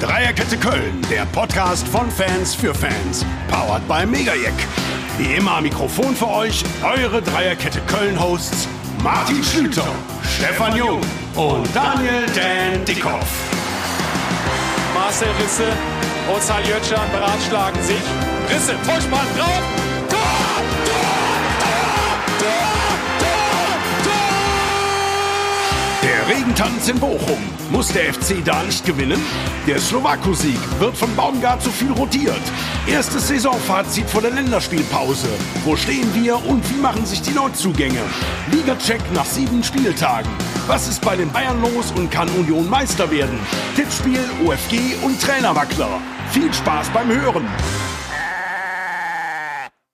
Dreierkette Köln, der Podcast von Fans für Fans. Powered by Megajack. Wie immer am Mikrofon für euch eure Dreierkette Köln-Hosts Martin Schlüter, Stefan Jung und Daniel Dan Dickhoff. Marcel Risse und Saljötschan beratschlagen sich. Risse, Vollspann drauf. Tor! Tor! Tor! Tor! Tor! Der Regentanz in Bochum. Muss der FC da nicht gewinnen? Der Slowako-Sieg wird von Baumgart zu viel rotiert. Erstes Saisonfazit vor der Länderspielpause. Wo stehen wir und wie machen sich die Neuzugänge? Liga-Check nach sieben Spieltagen. Was ist bei den Bayern los und kann Union Meister werden? Tippspiel, OFG und Trainerwackler. Viel Spaß beim Hören.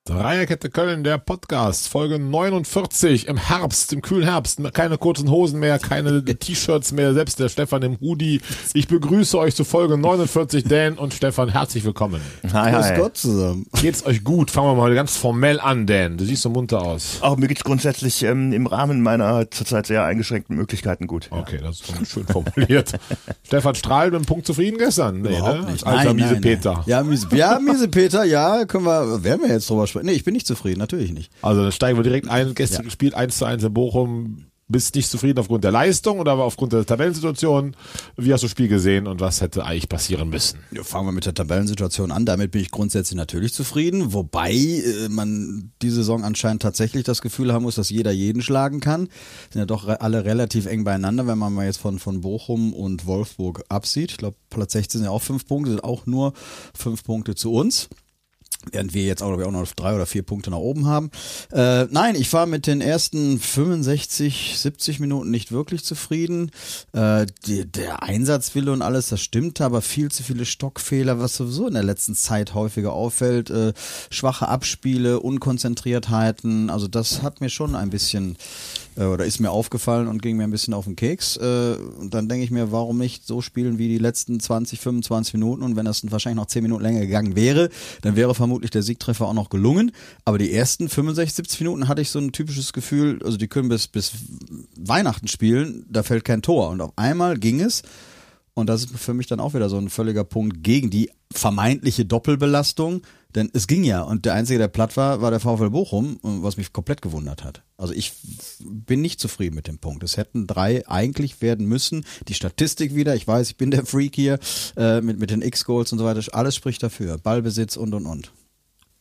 Dreierkette Köln, der Podcast, Folge 49 im Herbst, im kühlen Herbst. Keine kurzen Hosen mehr, keine T-Shirts mehr, selbst der Stefan im Hoodie. Ich begrüße euch zu Folge 49, Dan und Stefan, herzlich willkommen. Hi, Grüß hi. Gott zusammen. Geht's euch gut? Fangen wir mal ganz formell an, Dan. Du siehst so munter aus. Auch mir geht's grundsätzlich ähm, im Rahmen meiner zurzeit sehr eingeschränkten Möglichkeiten gut. Ja. Okay, das ist schon schön formuliert. Stefan Strahl mit dem Punkt zufrieden gestern? Nee, Überhaupt ne? nicht. Alter Nein, miese nein, Peter. Nein. Ja, miese, ja, miese Peter, ja, können wir, werden wir jetzt drüber sprechen. Nee, ich bin nicht zufrieden, natürlich nicht. Also dann steigen wir direkt ein. Gestern Ja. gespielt 1 zu 1 in Bochum. Bist nicht zufrieden aufgrund der Leistung oder aufgrund der Tabellensituation? Wie hast du das Spiel gesehen und was hätte eigentlich passieren müssen? Ja, fangen wir mit der Tabellensituation an. Damit bin ich grundsätzlich natürlich zufrieden. Wobei äh, man die Saison anscheinend tatsächlich das Gefühl haben muss, dass jeder jeden schlagen kann. Sind ja doch re alle relativ eng beieinander, wenn man mal jetzt von, von Bochum und Wolfsburg absieht. Ich glaube, Platz 16 sind ja auch fünf Punkte, sind auch nur fünf Punkte zu uns. Während wir jetzt auch, ich, auch noch drei oder vier Punkte nach oben haben. Äh, nein, ich war mit den ersten 65, 70 Minuten nicht wirklich zufrieden. Äh, die, der Einsatzwille und alles, das stimmt, aber viel zu viele Stockfehler, was sowieso in der letzten Zeit häufiger auffällt. Äh, schwache Abspiele, Unkonzentriertheiten. Also das hat mir schon ein bisschen äh, oder ist mir aufgefallen und ging mir ein bisschen auf den Keks. Äh, und dann denke ich mir, warum nicht so spielen wie die letzten 20, 25 Minuten und wenn das wahrscheinlich noch 10 Minuten länger gegangen wäre, dann wäre vermutlich der Siegtreffer auch noch gelungen. Aber die ersten 65, 70 Minuten hatte ich so ein typisches Gefühl, also die können bis, bis Weihnachten spielen, da fällt kein Tor. Und auf einmal ging es und das ist für mich dann auch wieder so ein völliger Punkt gegen die vermeintliche Doppelbelastung. Denn es ging ja. Und der Einzige, der platt war, war der VfL Bochum, was mich komplett gewundert hat. Also ich bin nicht zufrieden mit dem Punkt. Es hätten drei eigentlich werden müssen. Die Statistik wieder, ich weiß, ich bin der Freak hier, äh, mit, mit den X-Goals und so weiter. Alles spricht dafür. Ballbesitz und und und.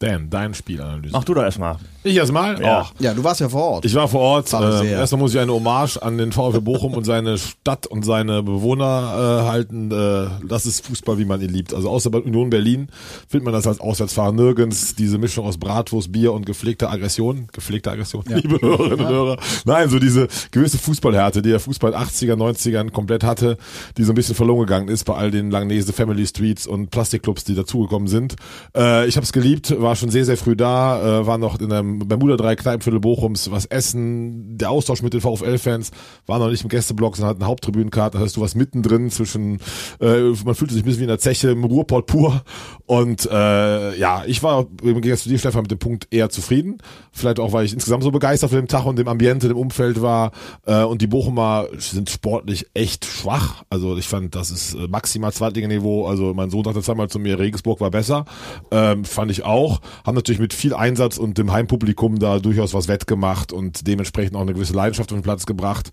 Dan, dein Spielanalyse. Mach du doch erstmal. Ich erstmal? Ja. Ach, Ja, du warst ja vor Ort. Ich war vor Ort. Äh, erstmal muss ich eine Hommage an den VfB Bochum und seine Stadt und seine Bewohner äh, halten. Äh, das ist Fußball, wie man ihn liebt. Also außer bei Union Berlin findet man das als Auswärtsfahrer nirgends. Diese Mischung aus Bratwurst, Bier und gepflegter Aggression. Gepflegte Aggression, liebe Hörerinnen und Hörer. Nein, so diese gewisse Fußballhärte, die der Fußball in 80er, 90ern komplett hatte, die so ein bisschen verloren gegangen ist bei all den Langnese Family Streets und Plastikclubs, die dazugekommen sind. Äh, ich habe es geliebt, war schon sehr, sehr früh da, äh, war noch in einem Bermuda 3 Kneipenviertel Bochums, was essen, der Austausch mit den VfL-Fans, war noch nicht im Gästeblock, sondern hat eine Haupttribünenkarte, da hast du was mittendrin zwischen, äh, man fühlte sich ein bisschen wie in der Zeche im Ruhrport pur. Und äh, ja, ich war im Gegensatz zu dir, Stefan, mit dem Punkt eher zufrieden, vielleicht auch, weil ich insgesamt so begeistert von dem Tag und dem Ambiente, dem Umfeld war. Äh, und die Bochumer sind sportlich echt schwach, also ich fand, das ist äh, maximal Zweitliganiveau, also mein Sohn sagte zweimal zu mir, Regensburg war besser, ähm, fand ich auch, haben natürlich mit viel Einsatz und dem Heimpublikum da durchaus was wettgemacht und dementsprechend auch eine gewisse Leidenschaft auf den Platz gebracht.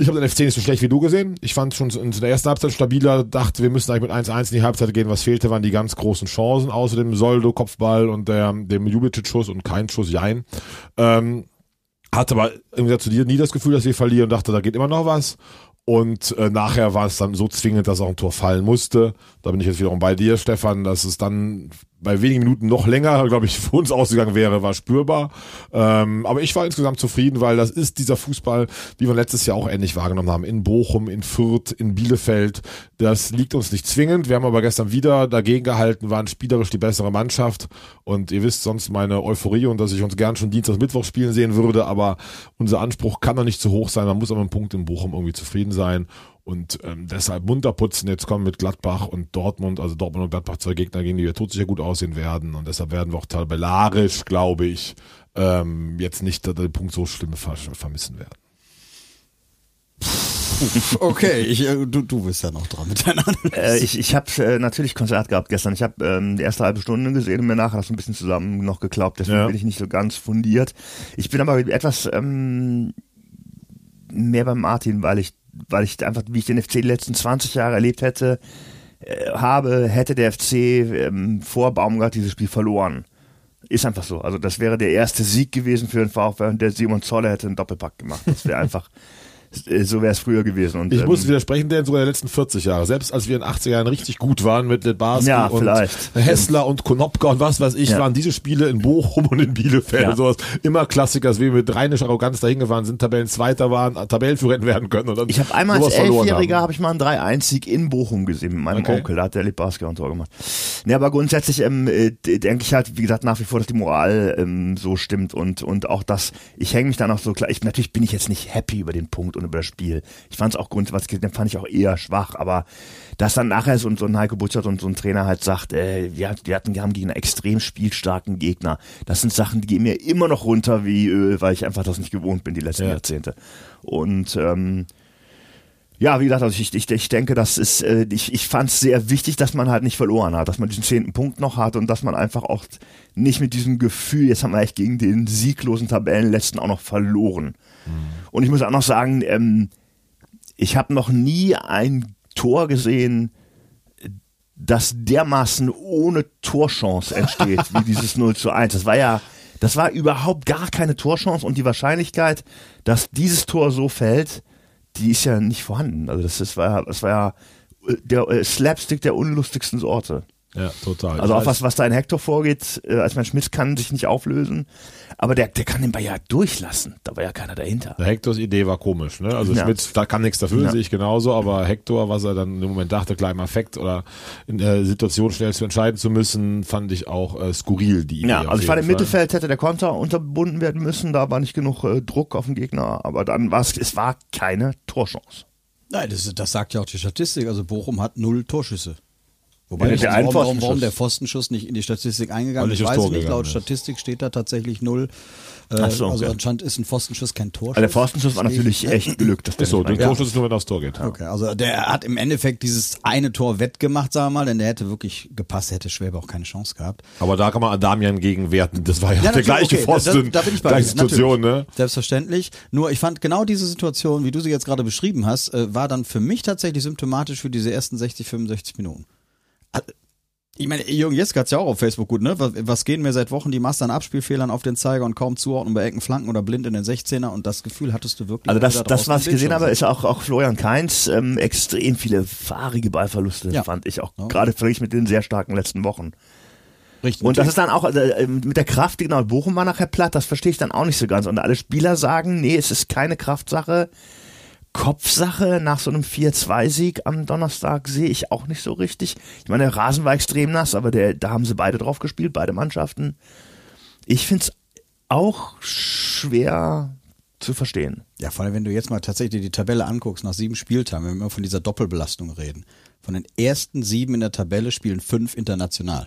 Ich habe den FC nicht so schlecht wie du gesehen. Ich fand schon in der ersten Halbzeit stabiler, dachte, wir müssen eigentlich mit 1-1 in die Halbzeit gehen. Was fehlte, waren die ganz großen Chancen, außer dem Soldo-Kopfball und der, dem Jubicic-Schuss und kein Schuss, Jein. Ähm, hatte aber im Gegensatz zu dir nie das Gefühl, dass wir verlieren und dachte, da geht immer noch was. Und äh, nachher war es dann so zwingend, dass auch ein Tor fallen musste. Da bin ich jetzt wiederum bei dir, Stefan, dass es dann bei wenigen Minuten noch länger, glaube ich, für uns ausgegangen wäre, war spürbar. Ähm, aber ich war insgesamt zufrieden, weil das ist dieser Fußball, wie wir letztes Jahr auch ähnlich wahrgenommen haben, in Bochum, in Fürth, in Bielefeld. Das liegt uns nicht zwingend. Wir haben aber gestern wieder dagegen gehalten, waren spielerisch die bessere Mannschaft. Und ihr wisst sonst meine Euphorie und dass ich uns gern schon Dienstag, Mittwoch spielen sehen würde. Aber unser Anspruch kann doch nicht zu hoch sein. Man muss aber einen Punkt in Bochum irgendwie zufrieden sein. Und ähm, deshalb munter putzen. Jetzt kommen mit Gladbach und Dortmund, also Dortmund und Gladbach zwei Gegner, gegen die wir tot sicher gut aussehen werden. Und deshalb werden wir auch tabellarisch, glaube ich, ähm, jetzt nicht den Punkt so schlimm ver vermissen werden. Okay, ich, äh, du, du bist ja noch dran mit deiner Analyse. Äh, ich ich habe äh, natürlich Konzert gehabt gestern. Ich habe ähm, die erste halbe Stunde gesehen und mir nachher das ein bisschen zusammen noch geglaubt. Deswegen Ja. bin ich nicht so ganz fundiert. Ich bin aber etwas ähm, mehr beim Martin, weil ich, weil ich einfach, wie ich den FC die letzten 20 Jahre erlebt hätte, äh, habe, hätte der FC ähm, vor Baumgart dieses Spiel verloren. Ist einfach so. Also das wäre der erste Sieg gewesen für den VfB und der Simon Zoller hätte einen Doppelpack gemacht. Das wäre einfach, so wäre es früher gewesen. Und, Ich ähm, muss widersprechen, denn sogar der letzten 40 Jahre. Selbst als wir in den 80er Jahren richtig gut waren mit Litbarski Ja, und vielleicht. Hessler und Konopka und was weiß ich, Ja. waren diese Spiele in Bochum und in Bielefeld Ja. und sowas immer Klassiker, dass wir mit rheinischer Arroganz dahin gefahren sind, Tabellenzweiter waren, Tabellenführer hätten werden können. Und dann Ich habe einmal als Elfjähriger habe ich mal einen 3-1-Sieg in Bochum gesehen mit meinem Okay. Onkel. Da hat der Lippbarski auch ein Tor gemacht. Ne, aber grundsätzlich ähm, äh, denke ich halt, wie gesagt, nach wie vor, dass die Moral ähm, so stimmt und und auch das, ich hänge mich dann auch so klar. Ich, natürlich bin ich jetzt nicht happy über den Punkt und über das Spiel. Ich fand es auch grundsätzlich, den fand ich auch eher schwach, aber dass dann nachher so, so ein Heiko Butchert und so ein Trainer halt sagt, äh, wir, wir hatten, wir haben gegen einen extrem spielstarken Gegner. Das sind Sachen, die gehen mir immer noch runter wie Öl, weil ich einfach das nicht gewohnt bin die letzten Ja. Jahrzehnte. Und ähm, ja, wie gesagt, also ich, ich, ich denke, das ist, äh, ich, ich fand es sehr wichtig, dass man halt nicht verloren hat, dass man diesen zehnten Punkt noch hat und dass man einfach auch nicht mit diesem Gefühl, jetzt haben wir echt gegen den sieglosen Tabellenletzten auch noch verloren. Und ich muss auch noch sagen, ähm, ich habe noch nie ein Tor gesehen, das dermaßen ohne Torchance entsteht, wie dieses 0 zu 1. Das war ja, das war überhaupt gar keine Torchance und die Wahrscheinlichkeit, dass dieses Tor so fällt, die ist ja nicht vorhanden. Also das, ist, war, ja- das war ja äh, der äh, Slapstick der unlustigsten Sorte. Ja, total. Also auch was, was da in Hector vorgeht, äh, als mein Schmitz kann sich nicht auflösen, aber der, der kann den Ball ja durchlassen. Da war ja keiner dahinter. Der Hektors Idee war komisch, ne? Also Ja. Schmitz, da kann nichts dafür, Ja. sehe ich genauso, aber Hector, was er dann im Moment dachte, klar im Affekt oder in der Situation schnell zu entscheiden zu müssen, fand ich auch äh, skurril, die Idee. Ja, also ich fand jeden im. Mittelfeld hätte der Konter unterbunden werden müssen, da war nicht genug äh, Druck auf den Gegner, aber dann war es, es war keine Torchance. Nein, das, das sagt ja auch die Statistik. Also Bochum hat null Torschüsse. Wobei Ja, ich der warum, warum, warum der Pfostenschuss nicht in die Statistik eingegangen ist, aufs weiß ich nicht. Laut ist. Statistik steht da tatsächlich null. Äh, Ach so, Also okay. anscheinend ist ein Pfostenschuss kein Torschuss. Also der Pfostenschuss war natürlich echt Glück. Dass der Ist so, der Torschuss ist nur, wenn er aufs Tor geht. Okay, also der hat im Endeffekt dieses eine Tor wettgemacht, sagen wir mal, denn der hätte wirklich gepasst, hätte Schwäbe auch keine Chance gehabt. Aber da kann man Adamian gegenwerten. Das war ja, Ja, der gleiche okay, Pfosten, Da, da bin ich bei gleiche Situation, ne? Selbstverständlich. Nur ich fand genau diese Situation, wie du sie jetzt gerade beschrieben hast, äh, war dann für mich tatsächlich symptomatisch für diese ersten 60, 65 Minuten. Äh, Ich meine, Jürgen Jeske hat's ja auch auf Facebook gut, ne? Was, was gehen mir seit Wochen die Master an Abspielfehlern auf den Zeiger und kaum zuordnen bei Ecken, Flanken oder blind in den 16er und das Gefühl hattest du wirklich. Also das, das was ich gesehen habe, ist auch, auch Florian Kainz ähm, extrem viele fahrige Ballverluste, Ja. fand ich auch. Ja. Gerade verglichen mit den sehr starken letzten Wochen. Richtig. Und das ist dann auch also, ähm, mit der Kraft, genau, Bochum war nachher platt, das verstehe ich dann auch nicht so ganz. Und alle Spieler sagen, nee, es ist keine Kraftsache. Kopfsache nach so einem 4-2-Sieg am Donnerstag sehe ich auch nicht so richtig. Ich meine, der Rasen war extrem nass, aber der, da haben sie beide drauf gespielt, beide Mannschaften. Ich finde es auch schwer zu verstehen. Ja, vor allem, wenn du jetzt mal tatsächlich die Tabelle anguckst, nach sieben Spieltagen, wenn wir immer von dieser Doppelbelastung reden. Von den ersten sieben in der Tabelle spielen fünf international.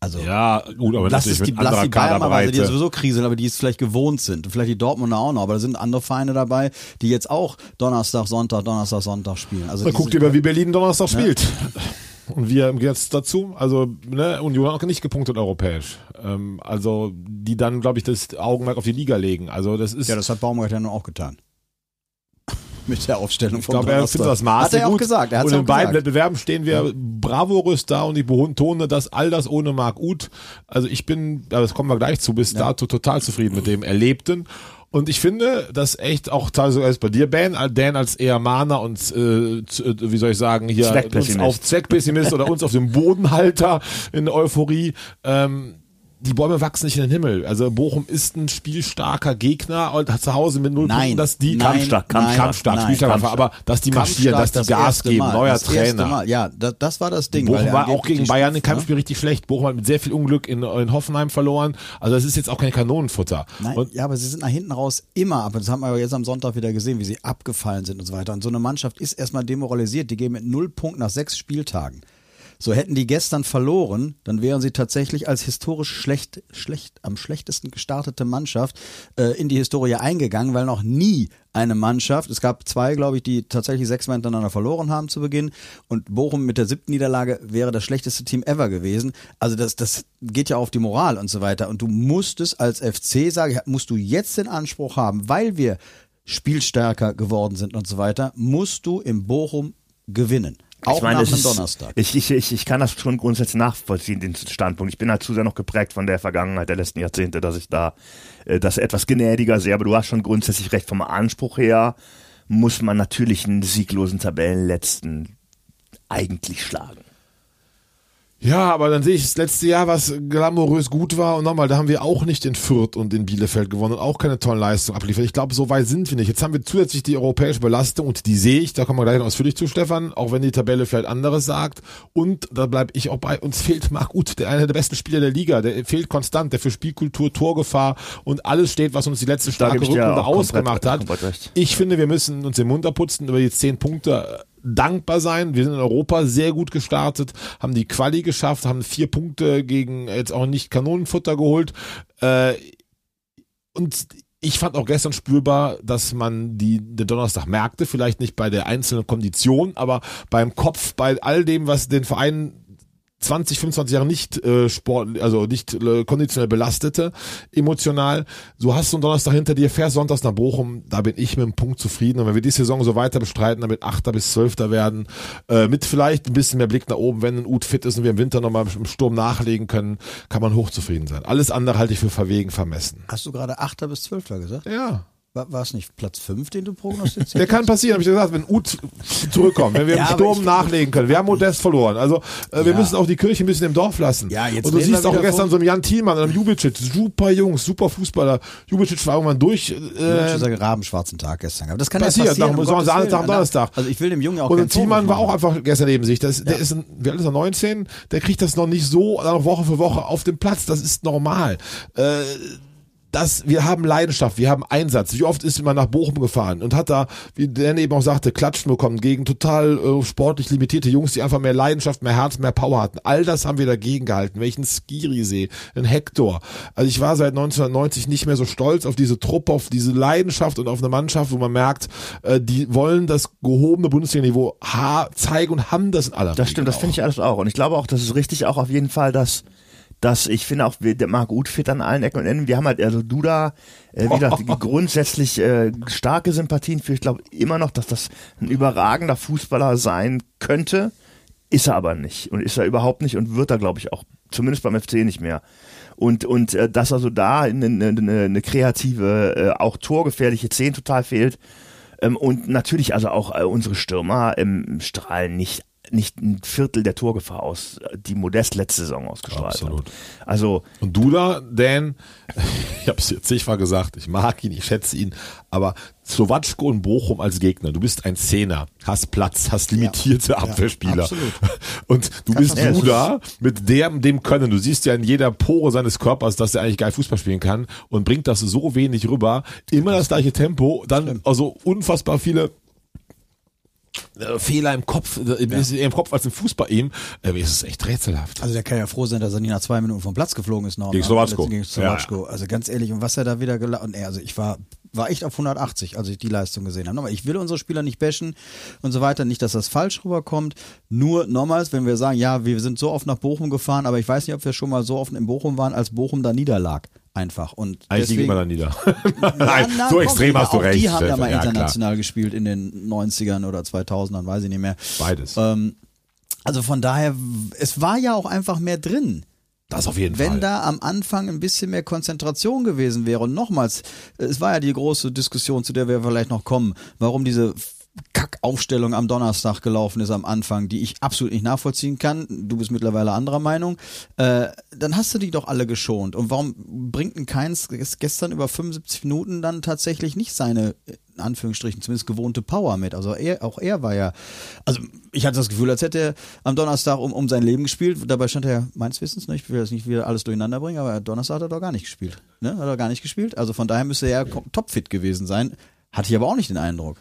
Also, Ja, gut, aber lass natürlich es die, lass die Bayern mal, weil die Kaderbreite. sowieso kriseln, aber die es vielleicht gewohnt sind. Und vielleicht die Dortmunder auch noch, aber da sind andere Vereine dabei, die jetzt auch Donnerstag, Sonntag, Donnerstag, Sonntag spielen. Also guckt ihr mal, wie Berlin Donnerstag spielt. Und wir im Gegensatz dazu, also ne, Union hat auch nicht gepunktet europäisch. Ähm, also die dann, glaube ich, das Augenmerk auf die Liga legen. Also das ist, Ja, das hat Baumgart ja nun auch getan. Mit der Aufstellung ich vom glaube, er findet das Maß Hat er ja auch gut. gesagt. Er Und ja in auch beiden gesagt. Wettbewerben stehen wir bravourös da und ich betone das all das ohne Marc Uth. Also ich bin, aber das kommen wir gleich zu, bis dato total zufrieden mit dem Erlebten. Und ich finde, dass echt auch teilweise bei dir, Ben, Dan als eher Mahner und äh, äh, wie soll ich sagen, hier uns Zweckpessimist. auf Zweckpessimist oder uns auf dem Bodenhalter in Euphorie. Ähm, die Bäume wachsen nicht in den Himmel. Also Bochum ist ein spielstarker Gegner und hat zu Hause mit null Punkten, dass die nein, Kampfstark, nein, Kampfstark, nein, Spielstark, Kampfstark. aber dass die marschieren, dass die Kampfstark Gas geben, Mal, neuer das Trainer. Mal. Ja, das, das war das Ding. Bochum war auch gegen Bayern im Kampfspiel richtig schlecht. Bochum hat mit sehr viel Unglück in, in Hoffenheim verloren. Also das ist jetzt auch kein Kanonenfutter. Nein, Und ja, aber sie sind nach hinten raus immer, aber das haben wir jetzt am Sonntag wieder gesehen, wie sie abgefallen sind und so weiter. Und so eine Mannschaft ist erstmal demoralisiert. Die gehen mit null Punkten nach sechs Spieltagen. So hätten die gestern verloren, dann wären sie tatsächlich als historisch schlecht, schlecht, am schlechtesten gestartete Mannschaft äh, in die Historie eingegangen, weil noch nie eine Mannschaft, es gab zwei, glaube ich, die tatsächlich sechsmal hintereinander verloren haben zu Beginn und Bochum mit der siebten Niederlage wäre das schlechteste Team ever gewesen. Also das, das geht ja auf die Moral und so weiter und du musst es als FC, sage ich, musst du jetzt den Anspruch haben, weil wir spielstärker geworden sind und so weiter, musst du im Bochum gewinnen. Auch ich meine, nach ist- Donnerstag. Ich, ich, ich, ich kann das schon grundsätzlich nachvollziehen, den Standpunkt. Ich bin halt zu sehr noch geprägt von der Vergangenheit der letzten Jahrzehnte, dass ich da äh, das etwas gnädiger sehe. Aber du hast schon grundsätzlich recht. Vom Anspruch her muss man natürlich einen sieglosen Tabellenletzten eigentlich schlagen. Ja, aber dann sehe ich das letzte Jahr, was glamourös gut war. Und nochmal, da haben wir auch nicht in Fürth und in Bielefeld gewonnen und auch keine tollen Leistungen abliefert. Ich glaube, so weit sind wir nicht. Jetzt haben wir zusätzlich die europäische Belastung und die sehe ich, da kommen wir gleich noch ausführlich zu, Stefan, auch wenn die Tabelle vielleicht anderes sagt. Und da bleibe ich auch bei, uns fehlt Marc Uth, der einer der besten Spieler der Liga. Der fehlt konstant, der für Spielkultur, Torgefahr und alles steht, was uns die letzte starke Rückrunde auch komplett- ausgemacht hat. komplett. Ich finde, wir müssen uns den Mund abputzen über die zehn Punkte dankbar sein. Wir sind in Europa sehr gut gestartet, haben die Quali geschafft, haben vier Punkte gegen jetzt auch nicht Kanonenfutter geholt. Äh, und ich fand auch gestern spürbar, dass man die, den Donnerstag merkte, vielleicht nicht bei der einzelnen Kondition, aber beim Kopf, bei all dem, was den Verein 20, 25 Jahre nicht äh, Sport, also nicht äh, konditionell belastete, emotional. So hast du einen Donnerstag hinter dir, fährst sonntags nach Bochum, da bin ich mit dem Punkt zufrieden. Und wenn wir die Saison so weiter bestreiten, damit Achter bis Zwölfter werden, äh, mit vielleicht ein bisschen mehr Blick nach oben, wenn ein Ut fit ist und wir im Winter nochmal im Sturm nachlegen können, kann man hochzufrieden sein. Alles andere halte ich für verwegen vermessen. Hast du gerade 8. bis 12. gesagt? Ja. War, es nicht Platz 5, den du prognostizierst? Der kann passieren, habe ich gesagt, wenn Ut zurückkommt, wenn wir Ja, im aber Sturm ich- nachlegen können. Wir haben Modest verloren. Also äh, wir Ja. müssen auch die Kirche ein bisschen im Dorf lassen. Ja, jetzt Und du siehst wir auch gestern so einen Jan Thielmann und einem Jubicic, super Jungs, super Fußballer. Jubicic war irgendwann durch. Äh, Äh, dieser rabenschwarzen Tag gestern gehabt. Das kann passiert, ja passieren. nach- um so Gottes Samstag, Willen. Donnerstag. Also ich will dem Jungen ja auch und Thielmann war auch einfach gestern neben sich. Das, Der ist, ein, alt ist er, 19? Der kriegt das noch nicht so noch Woche für Woche auf dem Platz. Das ist normal. Äh, das, wir haben Leidenschaft, wir haben Einsatz. Wie oft ist man nach Bochum gefahren und hat da, wie Dan eben auch sagte, Klatschen bekommen gegen total äh, sportlich limitierte Jungs, die einfach mehr Leidenschaft, mehr Herz, mehr Power hatten. All das haben wir dagegen gehalten. Welchen Skiri sehe, ein Hector. Also ich war seit 1990 nicht mehr so stolz auf diese Truppe, auf diese Leidenschaft und auf eine Mannschaft, wo man merkt, äh, die wollen das gehobene Bundesliga-Niveau zeigen und haben das in aller Das stimmt, das finde ich alles auch. Und ich glaube auch, das ist richtig auch auf jeden Fall, dass dass ich finde auch, wir- der Marc Uth fit an allen Ecken und Enden. Wir haben halt, also Duda, äh, wie gesagt, grundsätzlich äh, starke Sympathien für. Ich glaube immer noch, dass das ein überragender Fußballer sein könnte. Ist er aber nicht. Und ist er überhaupt nicht und wird er, glaube ich, auch zumindest beim FC nicht mehr. Und, und äh, dass also da eine, eine, eine kreative, äh, auch torgefährliche Zehn total fehlt. Ähm, und natürlich also auch äh, unsere Stürmer ähm, strahlen nicht nicht ein Viertel der Torgefahr aus, äh, die Modest letzte Saison ausgestrahlt Absolut. hat. Also Und Duda, Dan, ich habe es jetzt zigfach gesagt, ich mag ihn, ich schätze ihn, aber Slowatschko und Bochum als Gegner, du bist ein Zehner, hast Platz, hast limitierte Abwehrspieler. absolut. Und du bist Ja, es Duda mit dem, dem Können. Du siehst ja in jeder Pore seines Körpers, dass er eigentlich geil Fußball spielen kann und bringt das so wenig rüber. Immer das gleiche Tempo, dann also unfassbar viele äh, Fehler im Kopf, äh, ist eher im Kopf als im Fuß bei ihm. Äh, es ist echt rätselhaft. Also der kann ja froh sein, dass er nicht nach zwei Minuten vom Platz geflogen ist. Noch, Gegen? Slowacko. Gegen Slowacko. Also ganz ehrlich, und was er da wieder gelacht Also ich war, war echt auf 180, als ich die Leistung gesehen habe. Nochmal, ich will unsere Spieler nicht bashen und so weiter. Nicht, dass das falsch rüberkommt. Nur nochmals, wenn wir sagen, ja, wir sind so oft nach Bochum gefahren, aber ich weiß nicht, ob wir schon mal so oft in Bochum waren, als Bochum da niederlag. Einfach. Und Eigentlich liegen wir da nieder. Ja, Nein, na, so komm, extrem aber hast du recht. Die haben ja mal klar. international gespielt in den 90ern oder 2000ern, weiß ich nicht mehr. Beides. Ähm, also von daher, es war ja auch einfach mehr drin. Das auf jeden Wenn Fall. da am Anfang ein bisschen mehr Konzentration gewesen wäre und nochmals, es war ja die große Diskussion, zu der wir vielleicht noch kommen, warum diese Kackaufstellung am Donnerstag gelaufen ist am Anfang, die ich absolut nicht nachvollziehen kann. Du bist mittlerweile anderer Meinung. Äh, dann hast du die doch alle geschont. Und warum bringt ein Keins gestern über 75 Minuten dann tatsächlich nicht seine, in Anführungsstrichen, zumindest gewohnte Power mit? Also er, auch er war ja, also ich hatte das Gefühl, als hätte er am Donnerstag um, um sein Leben gespielt. Dabei stand er meines Wissens nicht, ich will das nicht wieder alles durcheinander bringen, aber Donnerstag hat er doch gar nicht gespielt. Ne? Hat er gar nicht gespielt. Also von daher müsste er kom- topfit gewesen sein. Hatte ich aber auch nicht den Eindruck.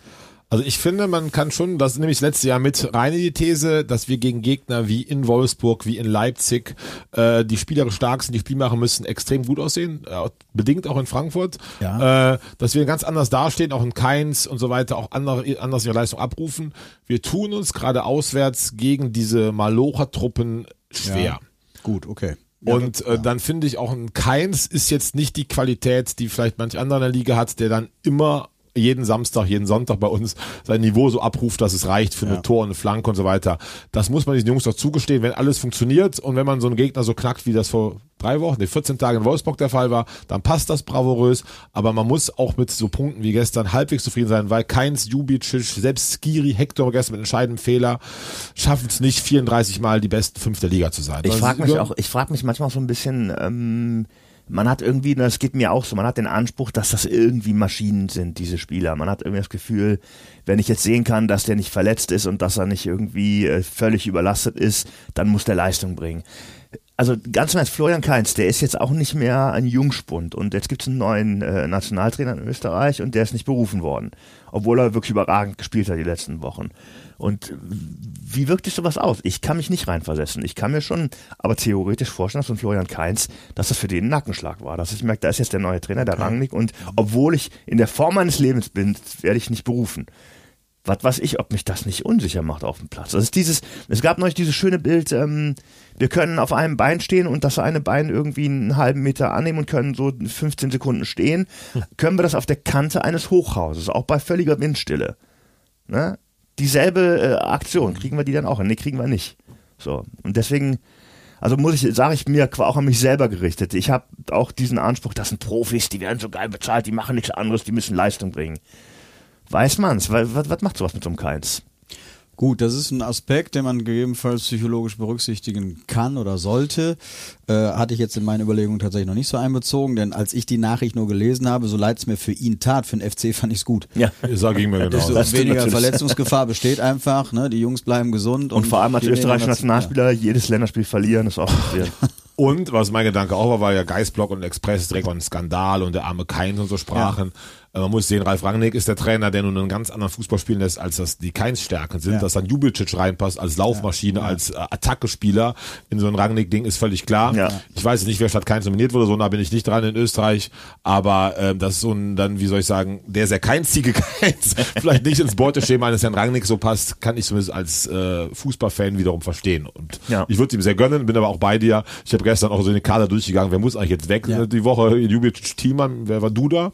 Also ich finde, man kann schon, das nehme ich das letzte Jahr mit rein in die These, dass wir gegen Gegner wie in Wolfsburg, wie in Leipzig, äh, die spielerisch stark sind, die Spiel machen müssen, extrem gut aussehen, äh, bedingt auch in Frankfurt, Ja. äh, dass wir ganz anders dastehen, auch in Keins und so weiter, auch andere, anders ihre Leistung abrufen. Wir tun uns gerade auswärts gegen diese Malocher-Truppen schwer. Ja. Gut, okay. Und äh, dann finde ich auch ein Keins ist jetzt nicht die Qualität, die vielleicht manch anderer in der Liga hat, der dann immer jeden Samstag, jeden Sonntag bei uns sein Niveau so abruft, dass es reicht für Ja. eine Tor, eine Flanke und so weiter. Das muss man diesen Jungs doch zugestehen, wenn alles funktioniert und wenn man so einen Gegner so knackt, wie das vor drei Wochen, nee, 14 Tagen in Wolfsburg der Fall war, dann passt das bravourös, aber man muss auch mit so Punkten wie gestern halbwegs zufrieden sein, weil Keins, Jubicic, selbst Skiri, Hector gestern mit entscheidendem Fehler schaffen es nicht 34 Mal die besten fünf der Liga zu sein. Ich Das frage mich auch, ich frage mich manchmal so ein bisschen, ähm, man hat irgendwie, das geht mir auch so, man hat den Anspruch, dass das irgendwie Maschinen sind, diese Spieler. Man hat irgendwie das Gefühl, wenn ich jetzt sehen kann, dass der nicht verletzt ist und dass er nicht irgendwie äh, völlig überlastet ist, dann muss der Leistung bringen. Also ganz im Ernst, Florian Kainz, der ist jetzt auch nicht mehr ein Jungspund und jetzt gibt es einen neuen äh, Nationaltrainer in Österreich und der ist nicht berufen worden, obwohl er wirklich überragend gespielt hat die letzten Wochen. Und wie wirkt sich sowas aus? Ich kann mich nicht reinversetzen. Ich kann mir schon aber theoretisch vorstellen, dass von Florian Kainz, dass das für den ein Nackenschlag war. Dass ich merke, da ist jetzt der neue Trainer, der Rangnick und obwohl ich in der Form meines Lebens bin, werde ich nicht berufen. Was weiß ich, ob mich das nicht unsicher macht auf dem Platz. Das ist dieses, es gab neulich dieses schöne Bild, ähm, wir können auf einem Bein stehen und das eine Bein irgendwie einen halben Meter annehmen und können so 15 Sekunden stehen. Können wir das auf der Kante eines Hochhauses, auch bei völliger Windstille. Ne? Dieselbe äh, Aktion, kriegen wir die dann auch hin? Nee, kriegen wir nicht. So. Und deswegen, also muss ich, sage ich mir auch an mich selber gerichtet. Ich habe auch diesen Anspruch, das sind Profis, die werden so geil bezahlt, die machen nichts anderes, die müssen Leistung bringen. Weiß man's? Was, was, was macht sowas mit so einem Keins? Gut, das ist ein Aspekt, den man gegebenenfalls psychologisch berücksichtigen kann oder sollte. Äh, hatte ich jetzt in meinen Überlegungen tatsächlich noch nicht so einbezogen, denn als ich die Nachricht nur gelesen habe, so leid es mir für ihn tat, für den FC fand ich es gut. Ja. Sag ich mir genau. Das weniger natürlich. Verletzungsgefahr besteht einfach, ne? die Jungs bleiben gesund. Und vor allem als österreichischer Nationalspieler jedes Länderspiel verlieren, ist auch passiert. Und was mein Gedanke auch war, war ja Geistblock und Express direkt ein Skandal und der arme Keins und so sprachen. Äh, Man muss sehen, Ralf Rangnick ist der Trainer, der nun einen ganz anderen Fußball spielen lässt, als das die Keins-Stärken sind. Ja. Dass dann Jubicic reinpasst als Laufmaschine, als äh, Attacke-Spieler in so ein Rangnick-Ding ist völlig klar. Ja. Ich weiß nicht, wer statt Keins nominiert wurde, so nah bin ich nicht dran in Österreich, aber ähm, das ist so ein, dann, wie soll ich sagen, der sehr keinzige Keins vielleicht nicht ins Beuteschema eines Herrn Rangnick so passt, kann ich zumindest als äh, Fußballfan wiederum verstehen. Und Ja. ich würde es ihm sehr gönnen, bin aber auch bei dir. Ich habe gestern auch so den Kader durchgegangen, wer muss eigentlich jetzt weg Ja. die Woche? Jubicic, Thiemann, wer war Duda?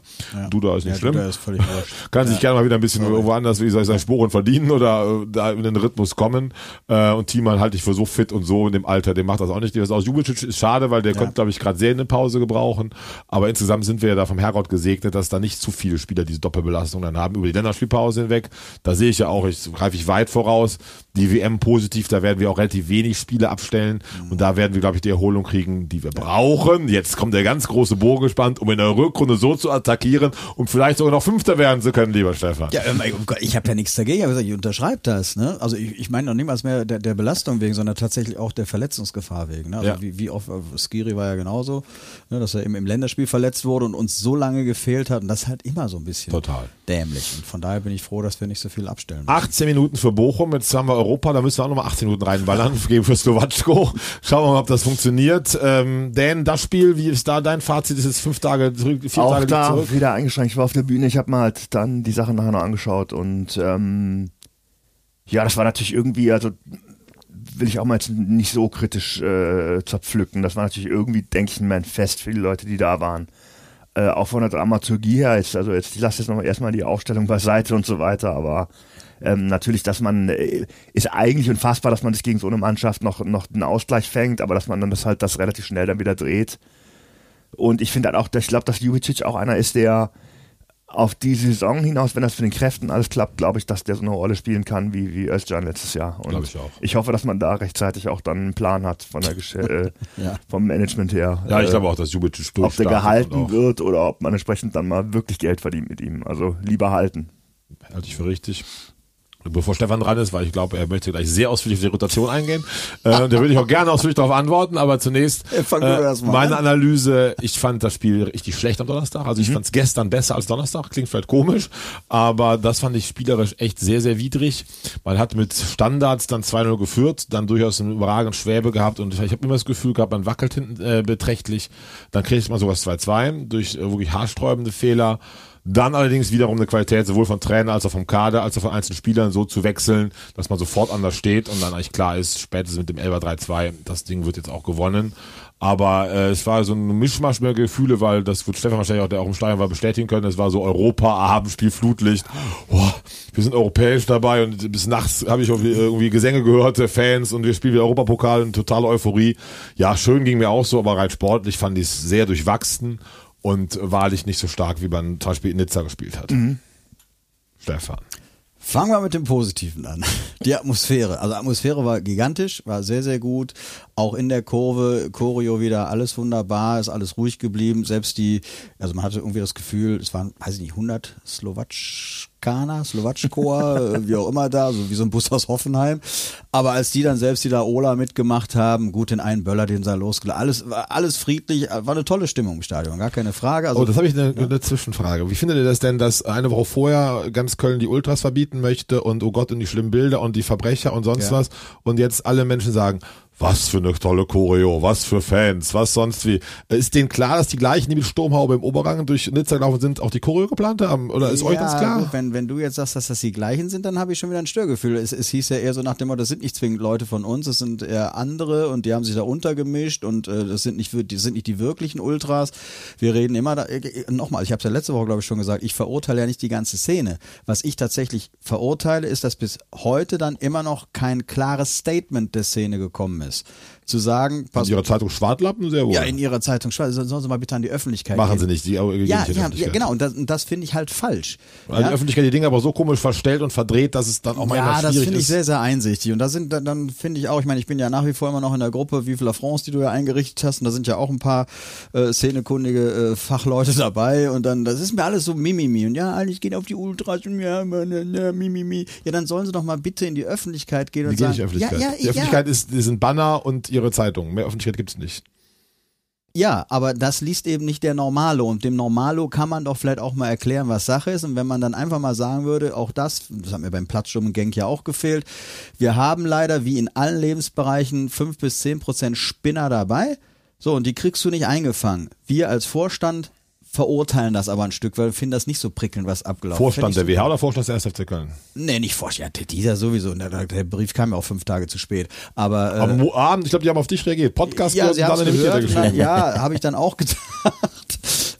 Duda ist nicht Ja, schlimm. Ist völlig. Kann sich gerne mal wieder ein bisschen irgendwo anders, wie soll ich sagen, Sporen verdienen oder äh, da in den Rhythmus kommen. Äh, und Thiemann halte ich für so fit und so in dem Alter, dem macht das auch nicht was aus. Jubicic ist schade, weil der Ja. könnte, glaube ich, gerade sehr eine Pause gebrauchen. Aber insgesamt sind wir ja da vom Herrgott gesegnet, dass da nicht zu viele Spieler diese Doppelbelastung dann haben über die Länderspielpause hinweg. Da sehe ich ja auch, ich greife ich weit voraus. Die WM positiv, da werden wir auch relativ wenig Spiele abstellen. Und da werden wir, glaube ich, die Erholung kriegen, die wir brauchen. Jetzt kommt der ganz große Bogen gespannt, um in der Rückrunde so zu attackieren, um vielleicht sogar noch Fünfter werden zu können, lieber Stefan. Ja, ähm, oh ich habe ja nichts dagegen, aber ich, unterschreibe das. Ne? Also ich, ich meine noch niemals mehr der, der Belastung wegen, sondern tatsächlich auch der Verletzungsgefahr wegen. Ne? Also Ja. wie, wie oft, äh, Skiri war ja genauso, ne? dass er im, im Länderspiel verletzt wurde und uns so lange gefehlt hat und das halt immer so ein bisschen Total. dämlich. Und von daher bin ich froh, dass wir nicht so viel abstellen. müssen. 18 Minuten für Bochum, jetzt haben wir Europa, da müssen wir auch nochmal 18 Minuten reinballern, geben für Slowatschko. Schauen wir mal, ob das funktioniert. Ähm, Dan, das Spiel, wie ist da dein Fazit? Ist jetzt fünf Tage zurück, vier auch Tage da zurück? wieder eingeschränkt. Ich war auf der Bühne, ich habe mir halt dann die Sachen nachher noch angeschaut und ähm, ja, das war natürlich irgendwie, also will ich auch mal jetzt nicht so kritisch äh, zerpflücken. Das war natürlich irgendwie, denke ich, ein Fest für die Leute, die da waren. Äh, auch von der Dramaturgie her, jetzt, also jetzt, ich lasse jetzt noch erstmal die Aufstellung beiseite und so weiter, aber ähm, natürlich, dass man, äh, ist eigentlich unfassbar, dass man sich gegen so eine Mannschaft noch, noch einen Ausgleich fängt, aber dass man dann das halt das relativ schnell dann wieder dreht. Und ich finde halt auch, ich glaube, dass Jubicic auch einer ist, der auf die Saison hinaus, wenn das für den Kräften alles klappt, glaube ich, dass der so eine Rolle spielen kann wie, wie Özcan letztes Jahr. Und ich auch. ich hoffe, dass man da rechtzeitig auch dann einen Plan hat von der Gesch äh, Ja. vom Management her. Ja, ich Äh, glaube auch, dass Jubicic ob der gehalten wird oder ob man entsprechend dann mal wirklich Geld verdient mit ihm. Also lieber halten. Halte ich für richtig. Bevor Stefan dran ist, weil ich glaube, er möchte gleich sehr ausführlich auf die Rotation eingehen. Äh, da würde ich auch gerne ausführlich darauf antworten, aber zunächst mal meine an. Analyse, ich fand das Spiel richtig schlecht am Donnerstag. Also ich fand es gestern besser als Donnerstag, klingt vielleicht komisch, aber das fand ich spielerisch echt sehr, sehr widrig. Man hat mit Standards dann 2-0 geführt, dann durchaus einen überragenden Schwäbe gehabt und ich habe immer das Gefühl gehabt, man wackelt hinten äh, beträchtlich. Dann kriegt man sowas 2-2 durch äh, wirklich haarsträubende Fehler. Dann allerdings wiederum eine Qualität sowohl von Trainer als auch vom Kader als auch von einzelnen Spielern so zu wechseln, dass man sofort anders steht und dann eigentlich klar ist, spätestens mit dem 11 3-2, das Ding wird jetzt auch gewonnen. Aber äh, es war so ein Mischmasch mehr Gefühle, weil das wird Stefan wahrscheinlich auch, der auch im Stadion war, bestätigen können. Es war so Europa, Abendspiel, Flutlicht. Oh, wir sind europäisch dabei und bis nachts habe ich irgendwie, irgendwie Gesänge gehört der Fans und wir spielen wieder Europapokal und totale Euphorie. Ja, schön ging mir auch so, aber rein sportlich fand ich es sehr durchwachsen und wahrlich nicht so stark, wie man zum Beispiel in Nizza gespielt hat. Stefan. Fangen wir mit dem Positiven an. Die Atmosphäre. Also Atmosphäre war gigantisch, war sehr, sehr gut. Auch in der Kurve, Choreo wieder, alles wunderbar, ist alles ruhig geblieben. Selbst die, also man hatte irgendwie das Gefühl, es waren, weiß ich nicht, 100 Slowatschkaner, Slowatschkoa, äh, wie auch immer da, so wie so ein Bus aus Hoffenheim. Aber als die dann selbst die da Ola mitgemacht haben, gut, den einen Böller, den sei losgelassen, alles, alles friedlich, war eine tolle Stimmung im Stadion, gar keine Frage. Also, Oh, das habe ich eine, eine Zwischenfrage. Wie findet ihr das denn, dass eine Woche vorher ganz Köln die Ultras verbieten möchte und oh Gott und die schlimmen Bilder und die Verbrecher und sonst Ja. was und jetzt alle Menschen sagen, was für eine tolle Choreo, was für Fans, was sonst wie. Ist denen klar, dass die gleichen, die mit Sturmhaube im Oberrang durch Nizza gelaufen sind, auch die Choreo geplant haben? Oder ist euch das klar? Gut, wenn, wenn du jetzt sagst, dass das die gleichen sind, dann habe ich schon wieder ein Störgefühl. Es, es hieß ja eher so nach dem Motto, das sind nicht zwingend Leute von uns, das sind eher andere und die haben sich da untergemischt und äh, das sind nicht, die sind nicht die wirklichen Ultras. Wir reden immer da, äh, nochmal, ich habe es ja letzte Woche, glaube ich, schon gesagt, ich verurteile ja nicht die ganze Szene. Was ich tatsächlich verurteile, ist, dass bis heute dann immer noch kein klares Statement der Szene gekommen ist. promise Zu sagen, pass in ihrer Zeitung Schwartlappen sehr wohl. ja, in ihrer Zeitung, sollen Sie mal bitte an die Öffentlichkeit Machen gehen. sie nicht, die gehen Ja, nicht die ja, ja, Öffentlichkeit. genau, und das, und das finde ich halt falsch. Weil ja? die Öffentlichkeit die Dinge aber so komisch verstellt und verdreht, dass es dann auch Ja, manchmal das schwierig finde ich ist. sehr, sehr einsichtig. Und da sind dann, dann finde ich auch, ich meine, ich bin ja nach wie vor immer noch in der Gruppe Vive la France, die du ja eingerichtet hast. Und da sind ja auch ein paar äh, szenekundige äh, Fachleute dabei. Und dann, das ist mir alles so Mimimi. Und ja, eigentlich gehen auf die Ultras und ja, ja, Mimimi. Ja, dann sollen sie doch mal bitte in die Öffentlichkeit gehen Die und gehen sagen, nicht in die Öffentlichkeit. ja, ja, die Öffentlichkeit ist, die sind Banner und ihre Zeitung. Mehr Öffentlichkeit gibt's nicht. Ja, aber das liest eben nicht der Normalo. Und dem Normalo kann man doch vielleicht auch mal erklären, was Sache ist. Und wenn man dann einfach mal sagen würde, auch das, das hat mir beim Platzsturm-Gang ja auch gefehlt, wir haben leider wie in allen Lebensbereichen fünf bis zehn Prozent Spinner dabei. So, und die kriegst du nicht eingefangen. Wir als Vorstand verurteilen das aber ein Stück, weil wir finden das nicht so prickelnd, was abgelaufen Vorstand Fänd der WH oder Vorstand der SFC Köln? Nee, nicht Vorstand. Ja, dieser sowieso. Der, der Brief kam ja auch fünf Tage zu spät. Aber, äh, Am Abend, ich glaube, die haben auf dich reagiert. Podcast ja, gehört sie und dann. Na, geschrieben. ja, habe ich dann auch gedacht.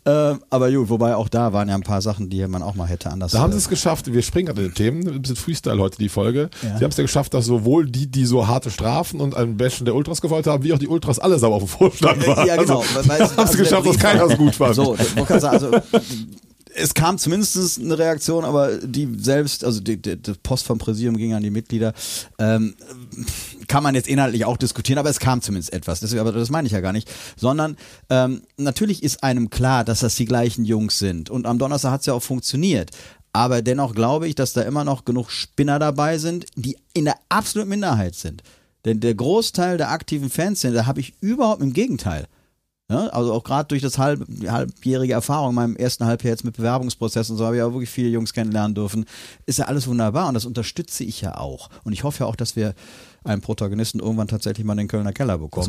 Ähm, aber gut, wobei auch da waren ja ein paar Sachen, die man auch mal hätte anders. Da haben äh, sie es geschafft, wir springen gerade in den Themen, ein bisschen Freestyle heute die Folge. Ja. Sie haben es ja geschafft, dass sowohl die, die so harte Strafen und ein Bashen der Ultras gewollt haben, wie auch die Ultras alle sauber auf dem Vorstand waren. Ja, genau. Also, haben sie also geschafft, dass keiner so gut fand. So, also es kam zumindest eine Reaktion, aber die selbst, also die, die, die Post vom Präsidium ging an die Mitglieder. Ähm, kann man jetzt inhaltlich auch diskutieren, aber es kam zumindest etwas. Deswegen, aber das meine ich ja gar nicht. Sondern ähm, natürlich ist einem klar, dass das die gleichen Jungs sind. Und am Donnerstag hat es ja auch funktioniert. Aber dennoch glaube ich, dass da immer noch genug Spinner dabei sind, die in der absoluten Minderheit sind. Denn der Großteil der aktiven Fans sind, da habe ich überhaupt im Gegenteil. Ja, also auch gerade durch das halb, halbjährige Erfahrung in meinem ersten Halbjahr jetzt mit Bewerbungsprozessen und so habe ich auch wirklich viele Jungs kennenlernen dürfen. Ist ja alles wunderbar und das unterstütze ich ja auch. Und ich hoffe ja auch, dass wir einen Protagonisten irgendwann tatsächlich mal in den Kölner Keller bekommen,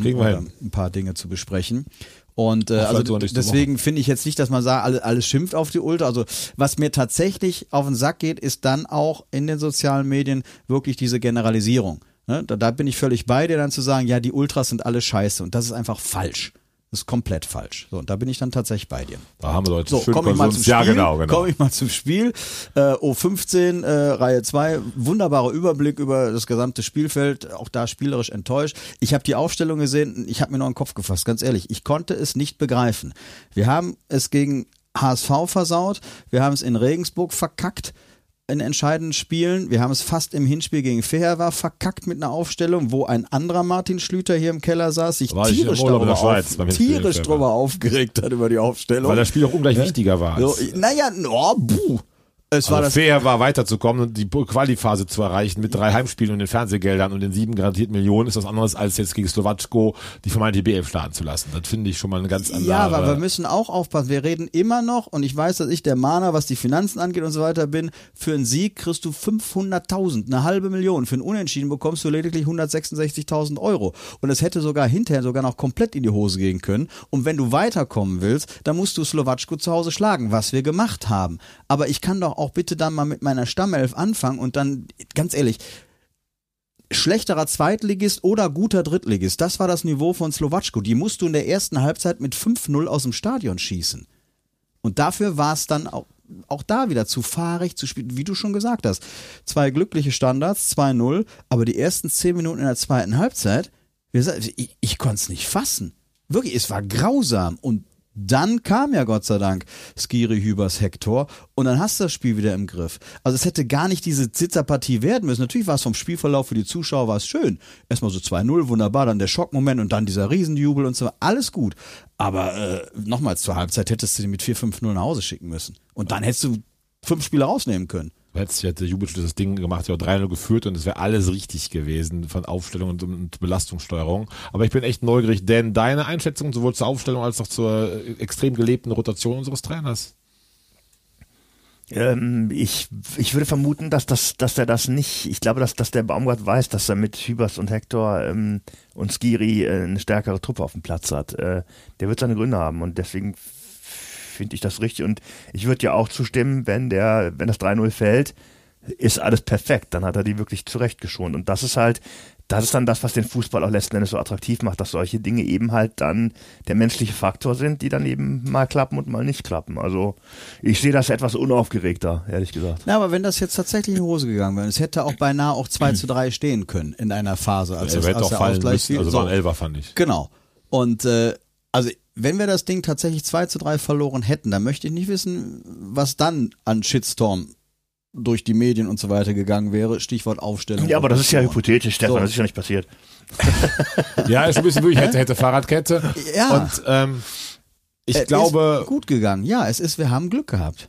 um ein paar Dinge zu besprechen. Und äh, Ach, also deswegen finde ich jetzt nicht, dass man sagt, alles, alles schimpft auf die Ultra. Also was mir tatsächlich auf den Sack geht, ist dann auch in den sozialen Medien wirklich diese Generalisierung. Ne? Da, da bin ich völlig bei dir, dann zu sagen, ja, die Ultras sind alle scheiße und das ist einfach falsch. Das ist komplett falsch. So, und da bin ich dann tatsächlich bei dir. Da haben wir Leute So, schön komme ich mal zum. Spiel. Ja, genau, genau. Komme ich mal zum Spiel. Äh, O15, äh, Reihe 2, wunderbarer Überblick über das gesamte Spielfeld, auch da spielerisch enttäuscht. Ich habe die Aufstellung gesehen, ich habe mir noch einen Kopf gefasst, ganz ehrlich. Ich konnte es nicht begreifen. Wir haben es gegen HSV versaut, wir haben es in Regensburg verkackt in entscheidenden Spielen. Wir haben es fast im Hinspiel gegen Feher verkackt mit einer Aufstellung, wo ein anderer Martin Schlüter hier im Keller saß, sich War tierisch, darüber, auf, tierisch drüber aufgeregt hat über die Aufstellung. Weil das Spiel auch ungleich wichtiger war. So, naja, oh, buh. Es war also das fair war weiterzukommen und die Qualiphase zu erreichen mit drei Heimspielen und den Fernsehgeldern und den sieben garantierten Millionen ist was anderes als jetzt gegen Slowatschko die vermeintliche BF starten zu lassen. Das finde ich schon mal eine ganz andere. Ja, aber wir müssen auch aufpassen. Wir reden immer noch, und ich weiß, dass ich der Mahner, was die Finanzen angeht und so weiter bin, für einen Sieg kriegst du 500.000, eine halbe Million. Für einen Unentschieden bekommst du lediglich 166.000 Euro. Und es hätte sogar hinterher sogar noch komplett in die Hose gehen können. Und wenn du weiterkommen willst, dann musst du Slowatschko zu Hause schlagen, was wir gemacht haben. Aber ich kann doch auch bitte dann mal mit meiner Stammelf anfangen und dann, ganz ehrlich, schlechterer Zweitligist oder guter Drittligist. Das war das Niveau von Slowatschko. Die musst du in der ersten Halbzeit mit 5-0 aus dem Stadion schießen. Und dafür war es dann auch, auch da wieder zu fahrig zu spielen, wie du schon gesagt hast. Zwei glückliche Standards, 2-0, aber die ersten 10 Minuten in der zweiten Halbzeit, ich, ich konnte es nicht fassen. Wirklich, es war grausam. Und dann kam ja Gott sei Dank Skiri Hübers Hector und dann hast du das Spiel wieder im Griff. Also es hätte gar nicht diese Zitzerpartie werden müssen. Natürlich war es vom Spielverlauf für die Zuschauer war es schön. Erstmal so 2-0, wunderbar, dann der Schockmoment und dann dieser Riesenjubel und so, alles gut. Aber äh, nochmals zur Halbzeit hättest du die mit 4-5-0 nach Hause schicken müssen. Und dann hättest du fünf Spiele rausnehmen können. Jetzt hätte Jubic das Ding gemacht, ja auch 3-0 geführt und es wäre alles richtig gewesen von Aufstellung und, und, Belastungssteuerung. Aber ich bin echt neugierig, denn deine Einschätzung sowohl zur Aufstellung als auch zur äh, extrem gelebten Rotation unseres Trainers? Ähm, ich, ich würde vermuten, dass, das, dass er das nicht, ich glaube, dass, dass der Baumgart weiß, dass er mit Hübers und Hector ähm, und Skiri äh, eine stärkere Truppe auf dem Platz hat. Äh, der wird seine Gründe haben und deswegen finde ich das richtig. Und ich würde ja auch zustimmen, wenn der, wenn das 3-0 fällt, ist alles perfekt. Dann hat er die wirklich zurechtgeschont. Und das ist halt, das ist dann das, was den Fußball auch letzten Endes so attraktiv macht, dass solche Dinge eben halt dann der menschliche Faktor sind, die dann eben mal klappen und mal nicht klappen. Also ich sehe das etwas unaufgeregter, ehrlich gesagt. Na, aber wenn das jetzt tatsächlich in die Hose gegangen wäre, es hätte auch beinahe auch 2 zu 3 stehen können in einer Phase. Als es, hätte als auch der fallen Ausgleich müssen, also So. war ein Elfer, fand ich. Genau. Und äh, also wenn wir das Ding tatsächlich 2 zu 3 verloren hätten, dann möchte ich nicht wissen, was dann an Shitstorm durch die Medien und so weiter gegangen wäre. Stichwort Aufstellung. Ja, aber das ist ja hypothetisch, Stefan, So. das ist ja nicht passiert. Ja, ist ein bisschen wirklich hätte, hätte Fahrradkette. Ja. Und ähm, ich Es glaube, ist gut gegangen. Ja, es ist, wir haben Glück gehabt.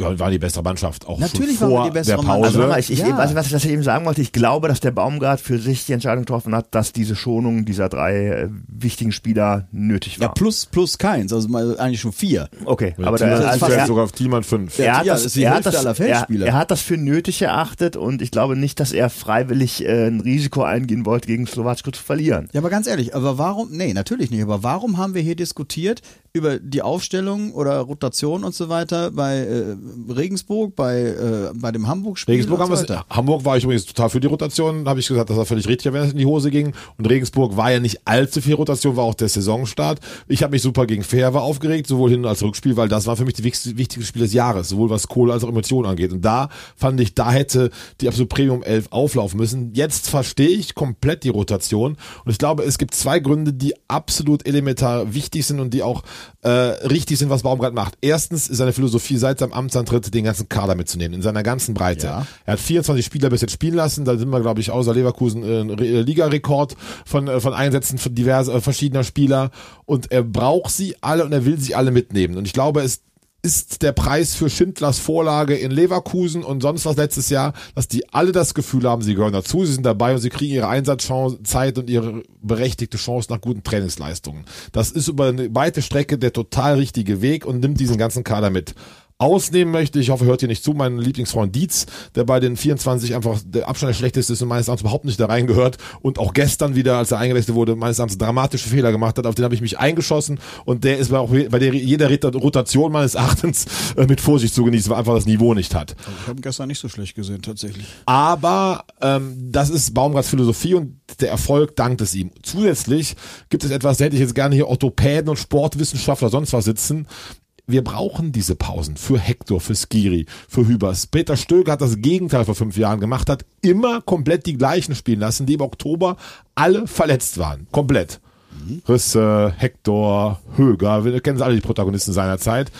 Ja, war die bessere Mannschaft auch Natürlich schon waren wir vor die bessere der Mannschaft. Pause. Also nochmal, ich, ich, Ja. was, was ich das eben sagen wollte, ich glaube, dass der Baumgart für sich die Entscheidung getroffen hat, dass diese Schonung dieser drei äh, wichtigen Spieler nötig war. Ja, plus, plus keins, also mal eigentlich schon vier. okay, aber aber der, also er, sogar auf Thielmann 5. er, hat Ja, das, er, hat das, aller er, Feldspieler. er hat das für nötig erachtet und ich glaube nicht, dass er freiwillig äh, ein Risiko eingehen wollte, gegen Slowatschko zu verlieren. Ja, aber ganz ehrlich, aber warum, nee, natürlich nicht, aber warum haben wir hier diskutiert über die Aufstellung oder Rotation und so weiter bei äh, Regensburg, bei, äh, bei dem Hamburg-Spiel? Regensburg haben wir? Hamburg war ich übrigens total für die Rotation, habe ich gesagt, das war völlig richtig, wenn es in die Hose ging. Und Regensburg war ja nicht allzu viel Rotation, war auch der Saisonstart. Ich habe mich super gegen Fairwehr aufgeregt, sowohl Hin- als Rückspiel, weil das war für mich die wichtigste, wichtigste Spiel des Jahres, sowohl was Kohle als auch Emotionen angeht. Und da fand ich, da hätte die absolute Premium 11 auflaufen müssen. Jetzt verstehe ich komplett die Rotation. Und ich glaube, es gibt zwei Gründe, die absolut elementar wichtig sind und die auch äh, richtig sind, was Baumgart macht. Erstens ist seine Philosophie seit seinem Amtsantritt, den ganzen Kader mitzunehmen, in seiner ganzen Breite. Ja. Er hat 24 Spieler bis jetzt spielen lassen. Da sind wir, glaube ich, außer Leverkusen äh, ein Re- Ligarekord von, äh, von Einsätzen von diverse, äh, verschiedener Spieler. Und er braucht sie alle und er will sie alle mitnehmen. Und ich glaube, es ist der Preis für Schindlers Vorlage in Leverkusen und sonst was letztes Jahr, dass die alle das Gefühl haben, sie gehören dazu, sie sind dabei und sie kriegen ihre Einsatzzeit und ihre berechtigte Chance nach guten Trainingsleistungen. Das ist über eine weite Strecke der total richtige Weg und nimmt diesen ganzen Kader mit. Ausnehmen möchte, ich hoffe, hört ihr nicht zu, mein Lieblingsfreund Dietz, der bei den 24 einfach der Abstand der schlechteste ist und meines Erachtens überhaupt nicht da reingehört und auch gestern wieder, als er eingewechselt wurde, meines Erachtens dramatische Fehler gemacht hat, auf den habe ich mich eingeschossen und der ist bei, auch bei der jeder Rotation meines Erachtens äh, mit Vorsicht zu genießen, weil einfach das Niveau nicht hat. Ich habe ihn gestern nicht so schlecht gesehen, tatsächlich. Aber ähm, das ist Baumgarts Philosophie und der Erfolg dankt es ihm. Zusätzlich gibt es etwas, da hätte ich jetzt gerne hier Orthopäden und Sportwissenschaftler sonst was sitzen. Wir brauchen diese Pausen für Hector, für Skiri, für Hübers. Peter Stöger hat das Gegenteil vor fünf Jahren gemacht, hat immer komplett die gleichen spielen lassen, die im Oktober alle verletzt waren. Komplett. Risse, Hector, Höger, wir kennen alle die Protagonisten seiner Zeit.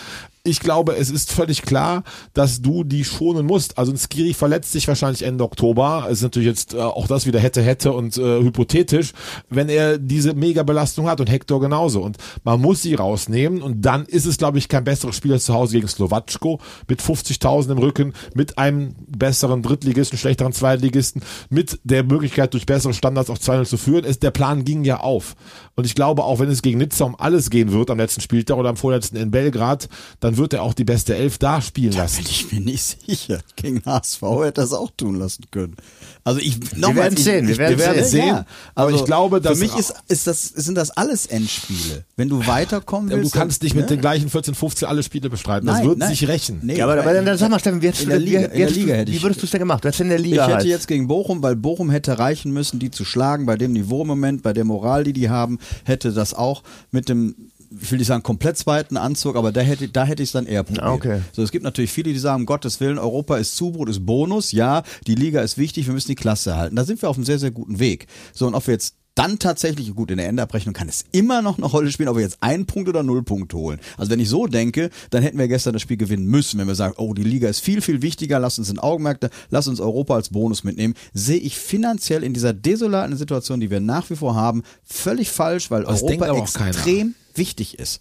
Ich glaube, es ist völlig klar, dass du die schonen musst. Also ein Skiri verletzt sich wahrscheinlich Ende Oktober. Es ist natürlich jetzt äh, auch das wieder hätte, hätte und äh, hypothetisch, wenn er diese Mega-Belastung hat und Hector genauso. Und man muss sie rausnehmen und dann ist es, glaube ich, kein besseres Spiel als zu Hause gegen Slowatschko mit 50.000 im Rücken, mit einem besseren Drittligisten, schlechteren Zweitligisten, mit der Möglichkeit, durch bessere Standards auf 2-0 zu führen. Es, der Plan ging ja auf. Und ich glaube, auch wenn es gegen Nizza um alles gehen wird am letzten Spieltag oder am vorletzten in Belgrad, dann wird er auch die beste Elf da spielen Da lassen. bin ich mir nicht sicher. Gegen HSV hätte er das auch tun lassen können. Also ich Wir werden sehen, wir werden es sehen. Aber ich glaube, dass- für mich ist, ist das, sind das alles Endspiele. Wenn du weiterkommen Ja, willst, du kannst nicht ne? mit den gleichen 14, 15 alle Spiele bestreiten. Das Nein, wird nein. sich rächen. Nee, Ja, aber, aber dann, sag mal, Steffen, wie, hättest in du, Liga, wie, in der hättest Liga hätte wie ich. würdest du es denn gemacht? Hättest in der Ich Liga hätte halt. jetzt gegen Bochum, weil Bochum hätte reichen müssen, die zu schlagen, bei dem Niveau im Moment, bei der Moral, die die haben, hätte das auch mit dem ich will nicht sagen komplett zweiten Anzug, aber da hätte, da hätte ich es dann eher probiert. Okay. So, es gibt natürlich viele, die sagen, um Gottes Willen, Europa ist Zubrot, ist Bonus, ja, die Liga ist wichtig, wir müssen die Klasse halten. Da sind wir auf einem sehr, sehr guten Weg. So, und ob wir jetzt dann tatsächlich, gut, in der Endabrechnung kann es immer noch eine Rolle spielen, ob wir jetzt einen Punkt oder null Punkte holen. Also wenn ich so denke, dann hätten wir gestern das Spiel gewinnen müssen. Wenn wir sagen, oh, die Liga ist viel, viel wichtiger, lass uns in Augenmerk, da- lass uns Europa als Bonus mitnehmen, sehe ich finanziell in dieser desolaten Situation, die wir nach wie vor haben, völlig falsch, weil Das Europa extrem wichtig ist.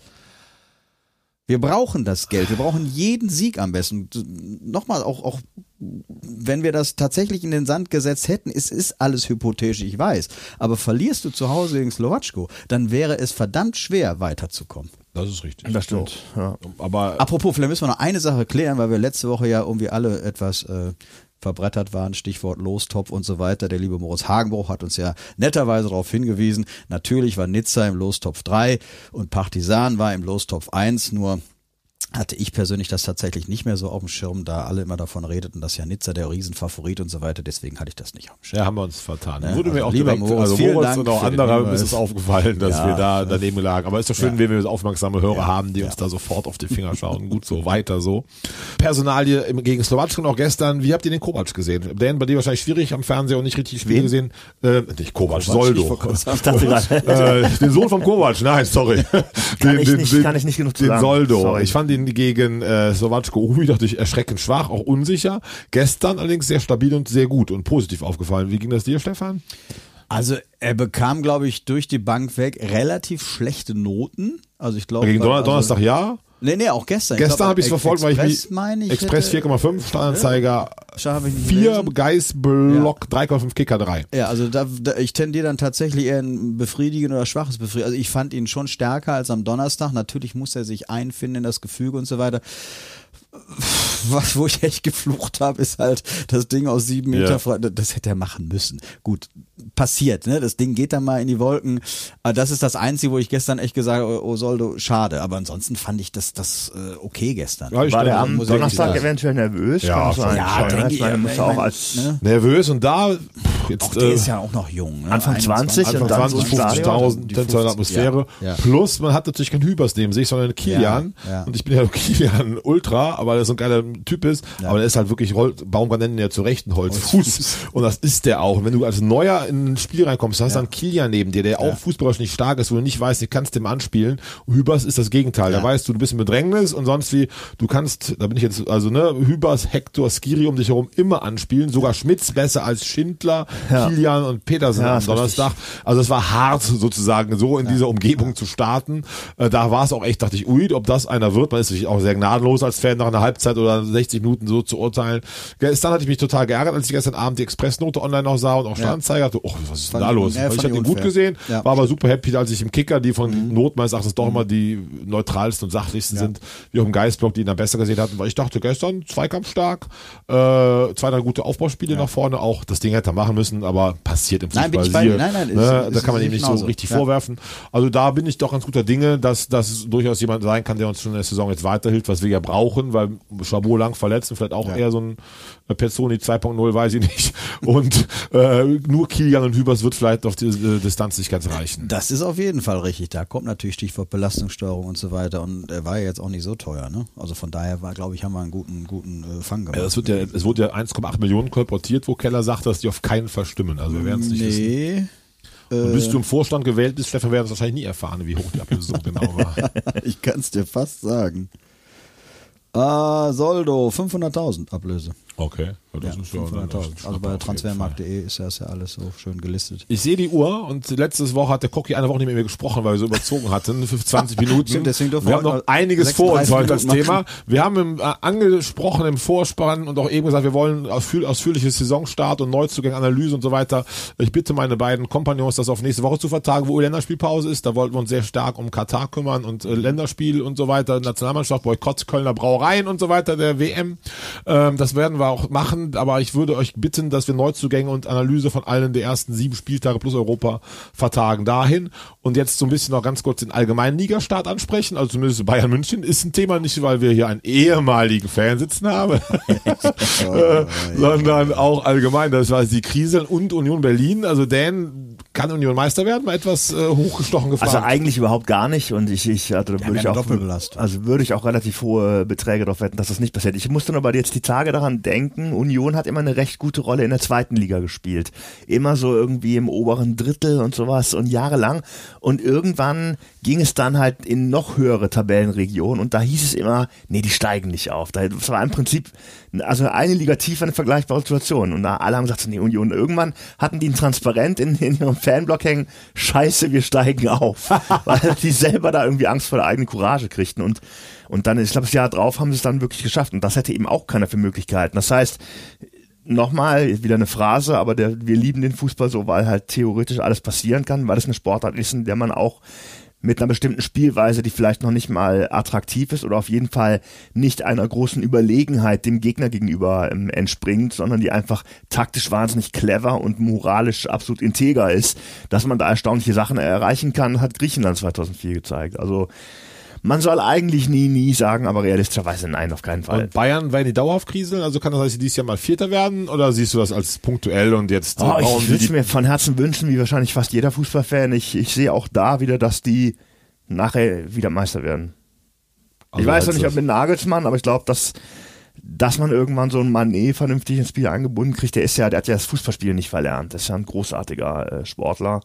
Wir brauchen das Geld. Wir brauchen jeden Sieg am besten. Nochmal, auch, auch wenn wir das tatsächlich in den Sand gesetzt hätten, es ist alles hypothetisch, ich weiß. Aber verlierst du zu Hause gegen Slowatschko, dann wäre es verdammt schwer, weiterzukommen. Das ist richtig. Das stimmt. Ja. Aber Apropos, vielleicht müssen wir noch eine Sache klären, weil wir letzte Woche ja irgendwie alle etwas äh, verbrettert waren, Stichwort Lostopf und so weiter. Der liebe Moritz Hagenbruch hat uns ja netterweise darauf hingewiesen. Natürlich war Nizza im Lostopf 3 und Partisan war im Lostopf 1, nur hatte ich persönlich das tatsächlich nicht mehr so auf dem Schirm, da alle immer davon redeten, dass ja Nizza der Riesenfavorit und so weiter, deswegen hatte ich das nicht auf dem Schirm. ja, haben wir uns vertan. Ne? Wurde mir Also auch lieber direkt, Moritz, also Moritz und auch für den andere Hinweis. ist es aufgefallen, dass Ja, wir da daneben lagen. Aber ist doch schön, Ja. wenn wir aufmerksame Hörer haben, die uns da sofort auf die Finger schauen. Gut so, weiter so. Personalie gegen Slowatschko und auch gestern. Wie habt ihr den Kovac gesehen? Dan, bei dir wahrscheinlich schwierig am Fernseher und nicht richtig Spiel gesehen. Äh, nicht Kovac, Soldo. Dachte gerade, äh, den Sohn von Kovac, nein, sorry. Kann ich nicht- kann ich nicht genug zu Den sagen. Soldo. Sorry. Ich fand ihn gegen äh, Slowatschko, ui, dachte ich, erschreckend schwach, auch unsicher. Gestern allerdings sehr stabil und sehr gut und positiv aufgefallen. Wie ging das dir, Stefan? Also er bekam, glaube ich, durch die Bank weg relativ schlechte Noten. Also ich glaube Gegen also, Donnerstag ja. Nee, nee, auch gestern. Gestern habe ich es verfolgt, weil ich mich meine ich Express hätte- 4,5, Steueranzeiger Schau, hab ich nicht 4, gelesen. Geist, Block 3,5, Kicker 3. Ja, also da, da, ich tendiere dann tatsächlich eher ein befriedigen oder schwaches Befriedigen. Also ich fand ihn schon stärker als am Donnerstag. Natürlich muss er sich einfinden in das Gefüge und so weiter. Was, wo ich echt geflucht habe, ist halt das Ding aus sieben Meter. Ja. Das hätte er machen müssen. Gut, passiert, ne? Das Ding geht dann mal in die Wolken. Aber das ist das Einzige, wo ich gestern echt gesagt habe, oh Soldo, schade. Aber ansonsten fand ich das, das äh, okay gestern. Ja, ich war der am Donnerstag eventuell nervös? Ja, Kann. Ja, denke ich meine, ich, auch als ne? Nervös und da jetzt Auch der äh, ist ja auch noch jung. Ne? Anfang 20 Anfang und dann 20, so ein Stadion. 50.000 Die Tänzer in der 50, Atmosphäre. ja, ja. Plus, man hat natürlich keinen Hübers neben sich, sondern einen Kilian. Ja, ja. Und ich bin ja Kilian Ultra, aber der so ein geiler Typ ist. Aber der ist halt wirklich, Hol- Baumgart nennen ihn ja zu Recht einen Holzfuß. Und das ist der auch. Und wenn du als Neuer in ein Spiel reinkommst, hast du einen Kilian neben dir, der auch fußballerisch nicht stark ist, wo du nicht weißt, du kannst dem anspielen. Hübers ist das Gegenteil. Da weißt du, du bist im Bedrängnis und sonst wie, du kannst, da bin ich jetzt, also ne, Hübers, Hector, Skiri um dich herum immer anspielen. Sogar Schmitz besser als Schindler, Ja. Kilian und Petersen Ja, am Donnerstag. Also es war hart sozusagen, so in dieser Umgebung zu starten. Äh, da war es auch echt, dachte ich, ui, ob das einer wird. Man ist natürlich auch sehr gnadenlos als Fan nach einer Halbzeit oder 60 Minuten so zu urteilen. Gestern hatte ich mich total geärgert, als ich gestern Abend die Expressnote online noch sah und auch Sternzeiger. Dachte, oh, was ist denn da los? ja, Weil ich ich ihn gut gesehen, Ja. war aber super happy, als ich im Kicker, die von Not meines Erachtens doch immer die neutralsten und sachlichsten sind, wie auch im Geistblock, die ihn dann besser gesehen hatten, weil ich dachte gestern zweikampfstark, äh, zwei, drei gute Aufbauspiele nach vorne, auch das Ding hätte er machen müssen, aber passiert im Fußball. Nein, bin ich bei siehe, Nein, nein, ne, ist- da kann man ihm nicht so richtig Ja. vorwerfen. Also da bin ich doch ganz guter Dinge, dass das durchaus jemand sein kann, der uns schon in der Saison jetzt weiterhilft, was wir ja brauchen, weil Chabot lang verletzt und vielleicht auch eher so ein äh, Pezzoni 2.0, weiß ich nicht. Und äh, nur Kilian und Hübers wird vielleicht auf die äh, Distanz nicht ganz reichen. Das ist auf jeden Fall richtig. Da kommt natürlich Stichwort Belastungssteuerung und so weiter. Und er war ja jetzt auch nicht so teuer. Ne? Also von daher war, glaube ich, haben wir einen guten, guten äh, Fang gemacht. Ja, es wird ja, es wurde ja 1,8 Millionen kolportiert, wo Keller sagt, dass die auf keinen Fall stimmen. Also wir werden es nicht wissen. nee. Und bis du im Vorstand gewählt bist, Stefan, werden es wahrscheinlich nie erfahren, wie hoch die Ablöse so genau war. ich kann es dir fast sagen. Äh, Soldo, 500.000 Ablöse. Okay, das Ja, ist ja 500.000. Also bei transfermarkt.de ist das ja alles so schön gelistet. Ich sehe die Uhr und letzte Woche hat der Cocky eine Woche nicht mehr mit mir gesprochen, weil wir so überzogen hatten, für 20 Minuten. Stimmt, deswegen wir haben noch einiges vor uns 36 heute als Thema. Wir haben im, äh, angesprochen im Vorspann und auch eben gesagt, wir wollen ausführ ausführliches Saisonstart und Neuzugänge, Analyse und so weiter. Ich bitte meine beiden Kompagnons, das auf nächste Woche zu vertagen, wo Länderspielpause ist. Da wollten wir uns sehr stark um Katar kümmern und äh, Länderspiel und so weiter, Nationalmannschaft, Boykott, Kölner Brauereien und so weiter, der WM. Ähm, das werden wir auch machen, aber ich würde euch bitten, dass wir Neuzugänge und Analyse von allen der ersten sieben Spieltage plus Europa vertagen dahin. Und jetzt so ein bisschen noch ganz kurz den allgemeinen Ligastart ansprechen. Also zumindest Bayern München ist ein Thema, nicht weil wir hier einen ehemaligen Fan sitzen haben, äh, sondern auch allgemein, das war die Kriseln und Union Berlin. Also Dan, kann Union Meister werden? Mal etwas äh, hochgestochen gefragt. Also eigentlich überhaupt gar nicht und ich, ich also da würde ja ich auch also würde ich auch relativ hohe Beträge darauf wetten, dass das nicht passiert. Ich musste nur aber jetzt die Tage daran denken, Union hat immer eine recht gute Rolle in der zweiten Liga gespielt. Immer so irgendwie im oberen Drittel und sowas und jahrelang und irgendwann ging es dann halt in noch höhere Tabellenregionen und da hieß es immer, nee, die steigen nicht auf. Da- Das war im Prinzip also eine Liga tiefer eine vergleichbare Situation und da alle haben gesagt, nee, Union irgendwann hatten die ein Transparent in, in ihrem Fanblock hängen, scheiße, wir steigen auf, weil die selber da irgendwie Angst vor der eigenen Courage kriegten und und dann, ich glaube, das Jahr drauf haben sie es dann wirklich geschafft und das hätte eben auch keiner für möglich gehalten. Das heißt, nochmal, wieder eine Phrase, aber der, wir lieben den Fußball so, weil halt theoretisch alles passieren kann, weil es eine Sportart ist, in der man auch mit einer bestimmten Spielweise, die vielleicht noch nicht mal attraktiv ist oder auf jeden Fall nicht einer großen Überlegenheit dem Gegner gegenüber ähm, entspringt, sondern die einfach taktisch wahnsinnig clever und moralisch absolut integer ist, dass man da erstaunliche Sachen erreichen kann, hat Griechenland 2004 gezeigt. Also man soll eigentlich nie, nie sagen, aber realistischerweise nein, auf keinen Fall. Und Bayern werden die dauerhaft kriseln? Also kann das heißt, dieses Jahr mal Vierter werden? Oder siehst du das als punktuell und jetzt Oh, ich sie würde es mir von Herzen wünschen, wie wahrscheinlich fast jeder Fußballfan. Ich, ich sehe auch da wieder, dass die nachher wieder Meister werden. Also ich weiß noch nicht, ob mit Nagelsmann, aber ich glaube, dass, dass man irgendwann so einen Mané vernünftig ins Spiel eingebunden kriegt. Der ist ja, der hat ja das Fußballspiel nicht verlernt. Das ist ja ein großartiger äh, Sportler.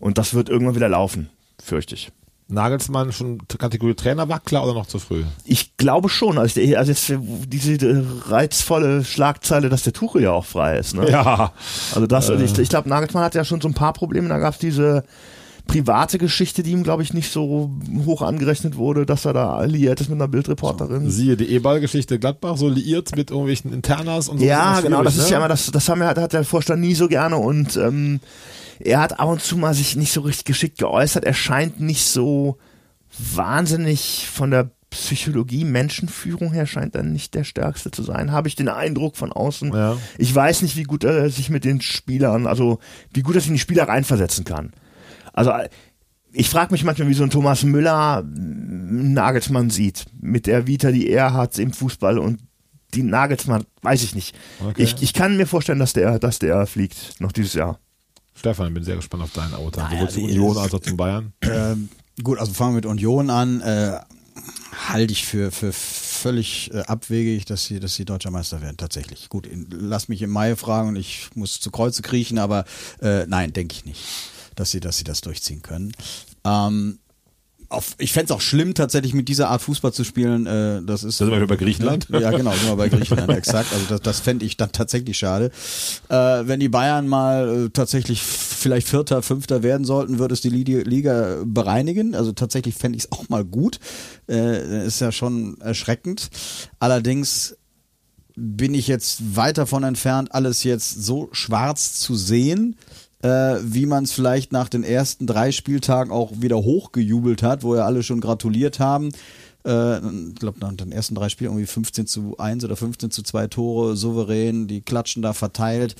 Und das wird irgendwann wieder laufen, fürchte ich. Nagelsmann schon Kategorie Trainerwackler oder noch zu früh? Ich glaube schon. Also, also jetzt diese äh, reizvolle Schlagzeile, dass der Tuchel ja auch frei ist. Ne? Ja. Also das, also ich, ich glaube, Nagelsmann hat ja schon so ein paar Probleme. Da gab es diese private Geschichte, die ihm, glaube ich, nicht so hoch angerechnet wurde, dass er da alliiert ist mit einer Bildreporterin. Siehe die E-Ball-Geschichte Gladbach, so liiert mit irgendwelchen Internas und so. ja, genau, das ist ja ne? immer, das, das haben wir, hat der Vorstand nie so gerne und ähm, er hat ab und zu mal sich nicht so richtig geschickt geäußert. Er scheint nicht so wahnsinnig von der Psychologie, Menschenführung her scheint er nicht der Stärkste zu sein, habe ich den Eindruck von außen. Ja. Ich weiß nicht, wie gut er sich mit den Spielern, also wie gut er sich in die Spieler reinversetzen kann. Also ich frage mich manchmal, wie so ein Thomas Müller mm, Nagelsmann sieht, mit der Vita, die er hat im Fußball und die Nagelsmann, weiß ich nicht. Okay. Ich, ich kann mir vorstellen, dass der, dass der fliegt noch dieses Jahr. Stefan, ich bin sehr gespannt auf dein Auto. Naja, Sowohl zu Union als auch zum Bayern. Ähm, gut, also fangen wir mit Union an. Äh, halte ich für, für völlig äh, abwegig, dass sie, dass sie deutscher Meister werden, tatsächlich. Gut, in, lass mich im Mai fragen und ich muss zu Kreuze kriechen, aber äh, nein, denke ich nicht, dass sie, dass sie das durchziehen können. Ähm, auf, ich fänd's auch schlimm, tatsächlich mit dieser Art Fußball zu spielen. Äh, das ist. Da sind wir bei Griechenland. Ja, genau, sind wir bei Griechenland, exakt. Also das, das fände ich dann tatsächlich schade. Äh, wenn die Bayern mal äh, tatsächlich vielleicht Vierter, Fünfter werden sollten, würde es die Liga, Liga bereinigen. Also tatsächlich fände ich es auch mal gut. Äh, ist ja schon erschreckend. Allerdings bin ich jetzt weit davon entfernt, alles jetzt so schwarz zu sehen, äh, wie man es vielleicht nach den ersten drei Spieltagen auch wieder hochgejubelt hat, wo ja alle schon gratuliert haben. Äh, ich glaube, nach den ersten drei Spielen irgendwie 15 zu 1 oder 15 zu 2 Tore, souverän, die klatschen da verteilt.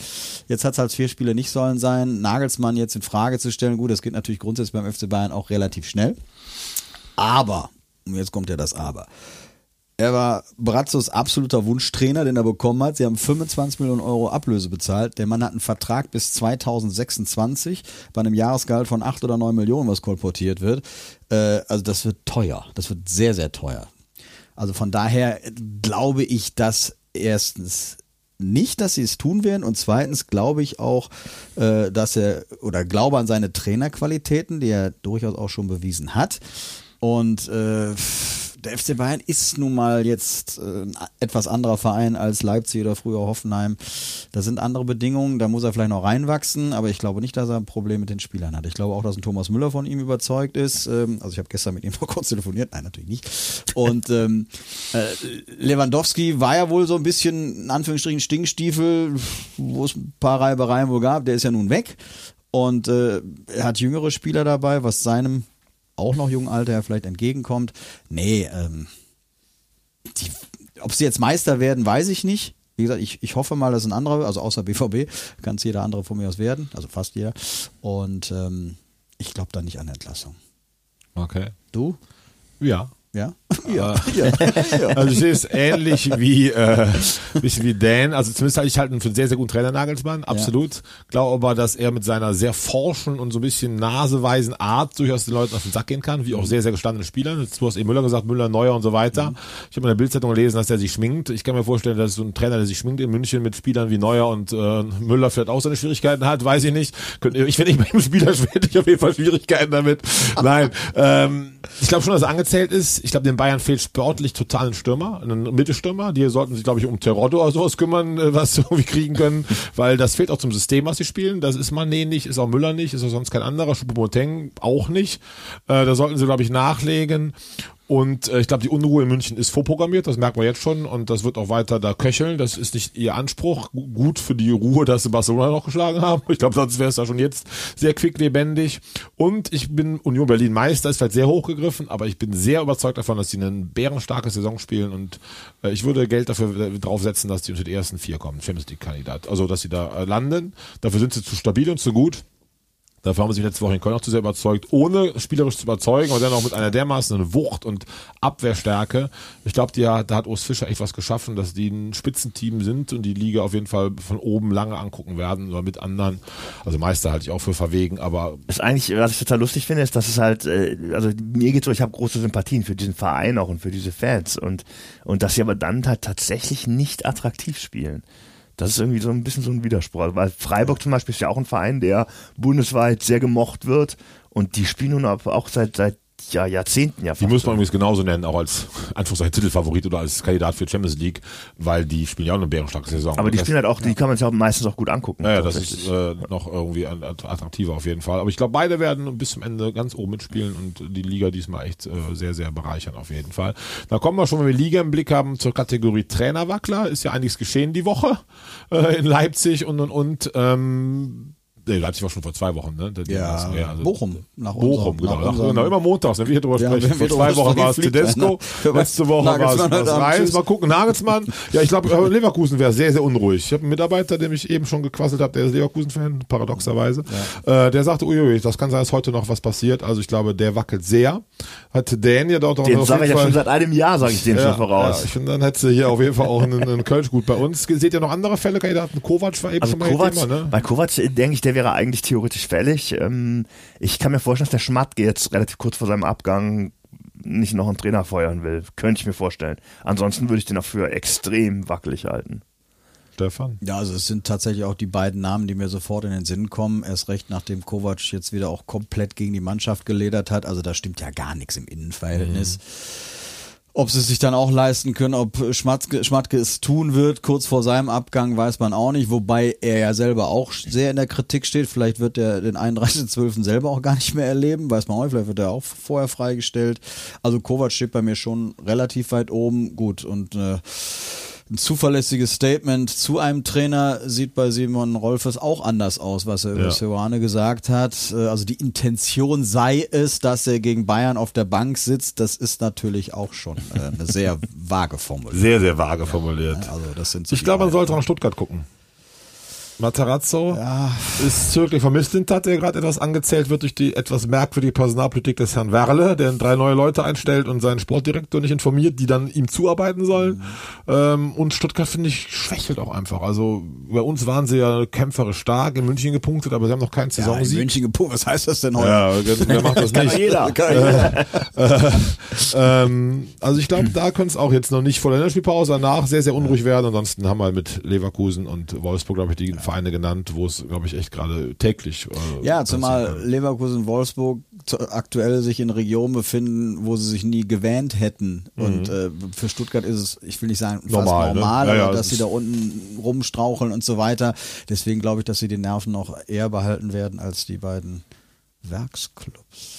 Jetzt hat es halt vier Spiele nicht sollen sein. Nagelsmann jetzt in Frage zu stellen, gut, das geht natürlich grundsätzlich beim FC Bayern auch relativ schnell. Aber, und jetzt kommt ja das Aber. Er war Brazzos absoluter Wunschtrainer, den er bekommen hat. Sie haben 25 Millionen Euro Ablöse bezahlt. Der Mann hat einen Vertrag bis 2026 bei einem Jahresgehalt von 8 oder 9 Millionen, was kolportiert wird. Äh, also das wird teuer. Das wird sehr, sehr teuer. Also von daher glaube ich, dass erstens nicht, dass sie es tun werden und zweitens glaube ich auch, äh, dass er oder glaube an seine Trainerqualitäten, die er durchaus auch schon bewiesen hat und äh, der FC Bayern ist nun mal jetzt äh, ein etwas anderer Verein als Leipzig oder früher Hoffenheim. Da sind andere Bedingungen, da muss er vielleicht noch reinwachsen, aber ich glaube nicht, dass er ein Problem mit den Spielern hat. Ich glaube auch, dass ein Thomas Müller von ihm überzeugt ist. Ähm, also ich habe gestern mit ihm noch kurz telefoniert, nein, natürlich nicht. Und ähm, äh, Lewandowski war ja wohl so ein bisschen, in Anführungsstrichen, Stinkstiefel, wo es ein paar Reibereien wohl gab. Der ist ja nun weg. Und äh, er hat jüngere Spieler dabei, was seinem auch noch jungen Alter vielleicht entgegenkommt. Nee, ähm, die, ob sie jetzt Meister werden, weiß ich nicht. Wie gesagt, ich, ich hoffe mal, dass ein anderer, also außer BVB, kann es jeder andere von mir aus werden, also fast jeder. Und ähm, ich glaube da nicht an Entlassung. Okay. Du? Ja. Ja? Ja. Also ich sehe es ähnlich wie äh, bisschen wie Dan. Also zumindest halte ich halt einen für einen sehr, sehr guten Trainer Nagelsmann, absolut. Glaube aber, dass er mit seiner sehr forschen und so ein bisschen naseweisen Art durchaus den Leuten auf den Sack gehen kann, wie auch sehr, sehr gestandene Spieler. Du hast eben Müller gesagt, Müller, Neuer und so weiter. Mhm. Ich habe in der Bildzeitung gelesen, dass der sich schminkt. Ich kann mir vorstellen, dass so ein Trainer, der sich schminkt in München mit Spielern wie Neuer und äh, Müller vielleicht auch seine Schwierigkeiten hat, weiß ich nicht. Ich wenn ich bei dem Spieler hätte ich auf jeden Fall Schwierigkeiten damit. Nein. Ähm, ich glaube schon, dass er angezählt ist. Ich glaube, den Bayern fehlt sportlich total ein Stürmer, einen Mittelstürmer. Die sollten sich, glaube ich, um Terodde oder sowas kümmern, äh, was sie irgendwie kriegen können, weil das fehlt auch zum System, was sie spielen. Das ist Mané nicht, ist auch Müller nicht, ist auch sonst kein anderer, Choupo-Moting auch nicht. Äh, da sollten sie, glaube ich, nachlegen. Und äh, ich glaube, die Unruhe in München ist vorprogrammiert, das merkt man jetzt schon und das wird auch weiter da köcheln. Das ist nicht ihr Anspruch. Gu- Gut für die Ruhe, dass sie Barcelona noch geschlagen haben. Ich glaube, sonst wäre es da schon jetzt sehr quick lebendig. Und ich bin Union Berlin Meister, ist vielleicht sehr hochgegriffen, aber ich bin sehr überzeugt davon, dass sie eine bärenstarke Saison spielen und äh, ich würde Geld dafür äh, draufsetzen, dass die unter die ersten vier kommen, Champions League Kandidat. Also, dass sie da äh, landen. Dafür sind sie zu stabil und zu gut. Dafür haben sie sich letzte Woche in Köln auch zu sehr überzeugt, ohne spielerisch zu überzeugen, aber dennoch mit einer dermaßen Wucht und Abwehrstärke. Ich glaube, da hat Urs Fischer echt was geschaffen, dass die ein Spitzenteam sind und die Liga auf jeden Fall von oben lange angucken werden oder mit anderen. Also Meister halte ich auch für verwegen, aber Das ist eigentlich, was ich total lustig finde, ist, dass es halt, äh, also mir geht's so, ich habe große Sympathien für diesen Verein auch und für diese Fans und und dass sie aber dann halt tatsächlich nicht attraktiv spielen. Das ist irgendwie so ein bisschen so ein Widerspruch, weil Freiburg zum Beispiel ist ja auch ein Verein, der bundesweit sehr gemocht wird. Und die spielen nun auch seit seit ja, Jahrzehnten ja Die muss man übrigens genauso nennen, auch als Anführungszeichen Titelfavorit oder als Kandidat für Champions League, weil die spielen ja auch eine bärenstarke Saison. aber die spielen halt auch, die kann man sich auch meistens auch gut angucken. Ja, das ist äh, noch irgendwie attraktiver auf jeden Fall. Aber ich glaube, beide werden bis zum Ende ganz oben mitspielen und die Liga diesmal echt äh, sehr, sehr bereichern auf jeden Fall. Da kommen wir schon, wenn wir Liga im Blick haben, zur Kategorie Trainerwackler. Ist ja einiges geschehen die Woche äh, in Leipzig und und und. Ähm, Nee, Leipzig war schon vor zwei Wochen, ne? Die- Ja, also- Bochum. Nach Bochum, unserem- genau. nach genau. Immer montags, wenn wir hier drüber Ja, sprechen. Vor zwei Wochen war es sprechen, Tedesco, letzte Woche war es Nagelsmann war es heute Abend, Reis. Mal gucken, Nagelsmann. Ja, ich glaube, Leverkusen wäre sehr, sehr unruhig. Ich habe einen Mitarbeiter, dem ich eben schon gequasselt habe, der ist Leverkusen-Fan, paradoxerweise. Äh, der sagte, uiui, das kann sein, dass heute noch was passiert. Also ich glaube, der wackelt sehr. Hat Dan ja dort auch Den sage ich ja schon seit einem Jahr, sage ich schon ja, voraus. Ja, ich finde, dann hätte hier auf jeden Fall auch einen, einen Kölsch gut bei uns. Seht ihr noch andere Fälle, Kandidaten? Kovac war eben Also schon mal Kovac, Thema, ne? bei Kovac denke ich, der wäre eigentlich theoretisch fällig. Ähm, ich kann mir vorstellen, dass der Schmatke jetzt relativ kurz vor seinem Abgang nicht noch einen Trainer feuern will. Könnte ich mir vorstellen. Ansonsten würde ich den auch für extrem wackelig halten. Stefan. Ja, also es sind tatsächlich auch die beiden Namen, die mir sofort in den Sinn kommen. Erst recht, nachdem Kovac jetzt wieder auch komplett gegen die Mannschaft geledert hat. Also da stimmt ja gar nichts im Innenverhältnis. Ob sie sich dann auch leisten können, ob Schmatke, Schmatke es tun wird, kurz vor seinem Abgang, weiß man auch nicht. Wobei er ja selber auch sehr in der Kritik steht. Vielleicht wird er den 31.12. selber auch gar nicht mehr erleben, weiß man auch nicht. Vielleicht wird er auch vorher freigestellt. Also Kovac steht bei mir schon relativ weit oben. Gut, und äh, ein zuverlässiges Statement zu einem Trainer sieht bei Simon Rolfes auch anders aus, was er über Ja. Seoane gesagt hat. Äh, Also die Intention sei es, dass er gegen Bayern auf der Bank sitzt. Das ist natürlich auch schon äh, eine sehr vage Formulierung. Sehr, sehr vage formuliert. Also das sind so Ich glaube, man sollte nach Stuttgart gucken. Matarazzo ist zögerlich vermisst hat, der gerade etwas angezählt wird durch die etwas merkwürdige Personalpolitik des Herrn Werle, der drei neue Leute einstellt und seinen Sportdirektor nicht informiert, die dann ihm zuarbeiten sollen. Ähm, und Stuttgart, finde ich, schwächelt auch einfach. Also bei uns waren sie ja kämpferisch stark, in München gepunktet, aber sie haben noch keinen ja, in Saisonsieg. München gepunktet. Was heißt das denn heute? Ja, wer macht das nicht? jeder. ähm, also ich glaube, da könnte es auch jetzt noch nicht vor der Länderspielpause danach sehr, sehr unruhig werden. Ansonsten haben wir mit Leverkusen und Wolfsburg, glaube ich, die Vereine genannt, wo es, glaube ich, echt gerade täglich. Äh, Ja, zumal. Leverkusen, Wolfsburg zu, aktuell sich in Regionen befinden, wo sie sich nie gewähnt hätten. Und äh, für Stuttgart ist es, ich will nicht sagen, fast Normal, ne? normal, Ja, ja, das dass sie da unten rumstraucheln und so weiter. Deswegen glaube ich, dass sie die Nerven noch eher behalten werden als die beiden Werksclubs.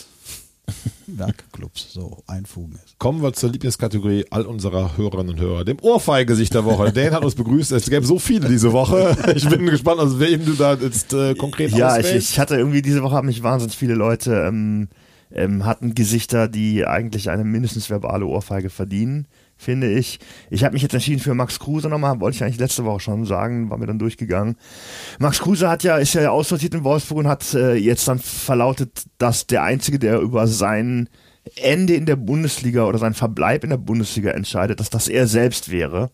Werkclubs, so einfugen ist. Kommen wir zur Lieblingskategorie all unserer Hörerinnen und Hörer, dem Ohrfeigesicht der Woche. Dan hat uns begrüßt, es gäbe so viele diese Woche. Ich bin gespannt, aus wem du da jetzt äh, konkret Ja, ich, ich hatte irgendwie diese Woche haben mich wahnsinnig viele Leute ähm, ähm, hatten Gesichter, die eigentlich eine mindestens verbale Ohrfeige verdienen, finde ich. Ich habe mich jetzt entschieden für Max Kruse nochmal, wollte ich eigentlich letzte Woche schon sagen, war mir dann durchgegangen. Max Kruse hat ja ist ja aussortiert in Wolfsburg und hat äh, jetzt dann verlautet, dass der einzige, der über sein Ende in der Bundesliga oder sein Verbleib in der Bundesliga entscheidet, dass das er selbst wäre.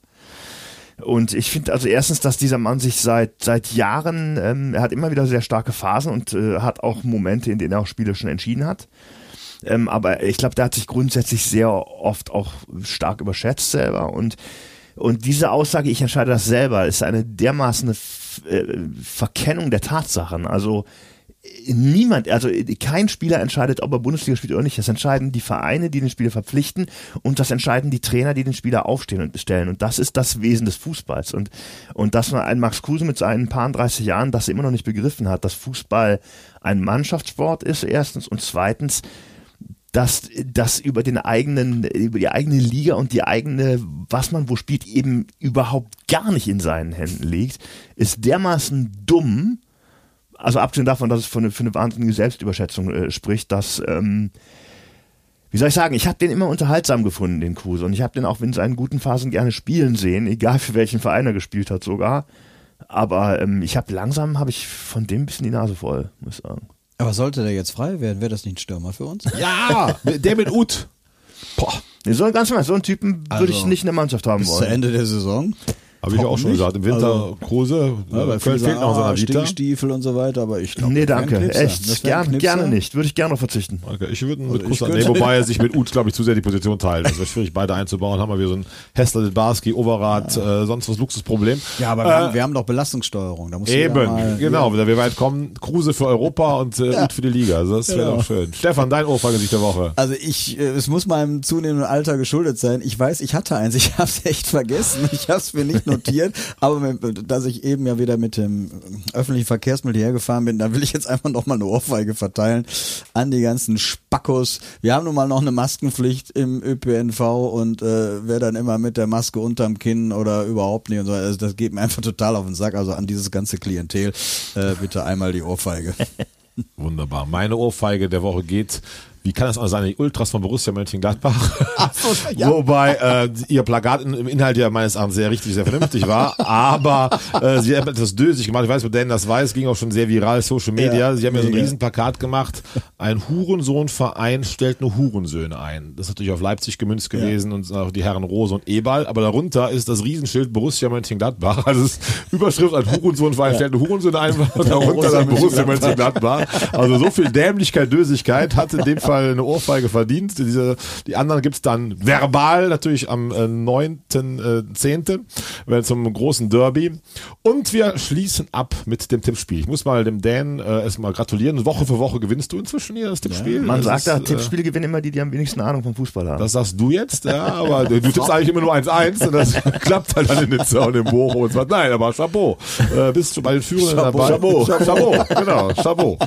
Und ich finde also erstens, dass dieser Mann sich seit seit Jahren, ähm, er hat immer wieder sehr starke Phasen und äh, hat auch Momente, in denen er auch Spiele schon entschieden hat. Ähm, aber ich glaube, der hat sich grundsätzlich sehr oft auch stark überschätzt selber und und diese Aussage, ich entscheide das selber, ist eine dermaßen äh, Verkennung der Tatsachen. Also niemand, also kein Spieler entscheidet, ob er Bundesliga spielt oder nicht. Das entscheiden die Vereine, die den Spieler verpflichten und das entscheiden die Trainer, die den Spieler aufstehen und stellen. Und das ist das Wesen des Fußballs. Und, und dass man ein Max Kruse mit seinen paar 30 Jahren das immer noch nicht begriffen hat, dass Fußball ein Mannschaftssport ist, erstens, und zweitens, dass das über den eigenen, über die eigene Liga und die eigene, was man wo spielt, eben überhaupt gar nicht in seinen Händen liegt, ist dermaßen dumm, also abgesehen davon, dass es für eine, für eine wahnsinnige Selbstüberschätzung äh, spricht, dass, ähm, wie soll ich sagen, ich habe den immer unterhaltsam gefunden, den Kruse. Und ich habe den auch in seinen guten Phasen gerne spielen sehen, egal für welchen Verein er gespielt hat sogar. Aber ähm, ich habe langsam, habe ich von dem ein bisschen die Nase voll, muss ich sagen. Aber sollte der jetzt frei werden, wäre das nicht ein Stürmer für uns? ja, der mit Ut. Boah, so, ganz normal, so einen Typen würde ich Also, nicht in der Mannschaft haben Bis wollen. Ende der Saison. Habe ich auch schon nicht? gesagt. Im Winter Also, Kruse, Ja, äh, weil fehlt noch sagen, seiner ah, Vita. Stinkstiefel und so weiter, aber ich glaube, Nee, danke. Echt, gern, gerne nicht. Würde ich gerne noch verzichten. Okay, ich würde mit Also ich Kruse könnte- nee, wobei er sich mit Ut, glaube ich, zu sehr die Position teilt. Das wäre schwierig, beide einzubauen. Haben wir wieder so ein Hessler, Barski, Overath, äh, sonst was Luxusproblem. Ja, aber wir, haben, wir haben doch Belastungssteuerung. Da muss Eben, mal, genau, wenn wir weit kommen, Kruse für Europa und äh, Ut für die Liga. Also das wäre Genau. doch schön. Stefan, dein Ohrfeigesicht der Woche. Also ich, äh, es muss meinem zunehmenden Alter geschuldet sein. Ich weiß, ich hatte eins, ich habe es echt vergessen. Ich habe es mir nicht notiert, aber mit, dass ich eben ja wieder mit dem öffentlichen Verkehrsmittel hergefahren bin, da will ich jetzt einfach noch mal eine Ohrfeige verteilen an die ganzen Spackos. Wir haben nun mal noch eine Maskenpflicht im ÖPNV und äh, wer dann immer mit der Maske unterm Kinn oder überhaupt nicht und so, also das geht mir einfach total auf den Sack. Also an dieses ganze Klientel äh, bitte einmal die Ohrfeige. Wunderbar. Meine Ohrfeige der Woche geht. Wie kann das auch sein? Die Ultras von Borussia Mönchengladbach. Wobei äh, ihr Plakat im Inhalt ja meines Erachtens sehr richtig, sehr vernünftig war. aber äh, sie haben etwas dösig gemacht. Ich weiß, wo Dan das weiß, ging auch schon sehr viral, Social Media. Ja, sie haben ja so ein. Riesenplakat gemacht. Ein Hurensohnverein stellt nur Hurensöhne ein. Das ist natürlich auf Leipzig gemünzt gewesen und auch die Herren Rose und Ebal. Aber darunter ist das Riesenschild Borussia Mönchengladbach. Also ist Überschrift ein Hurensohnverein stellt nur Hurensöhne ein. Darunter dann Borussia Mönchengladbach. Also so viel Dämlichkeit, Dösigkeit hat in dem Fall eine Ohrfeige verdient. Diese, die anderen gibt's dann verbal natürlich am äh, 9.10. Äh, zum großen Derby. Und wir schließen ab mit dem Tippspiel. Ich muss mal dem Dan äh, erstmal gratulieren. Woche für Woche gewinnst du inzwischen hier das Tippspiel. Man Das sagt da, äh, Tippspiele gewinnen immer die, die am wenigsten Ahnung vom Fußball haben. das sagst du jetzt, ja, aber du, tippst eigentlich immer nur 1-1 und das klappt halt dann in den Zaun im Bochum und so. Nein, aber Chapeau. Äh, bist du bei den Führenden dabei? Chapeau. Chapeau, genau, Chapeau.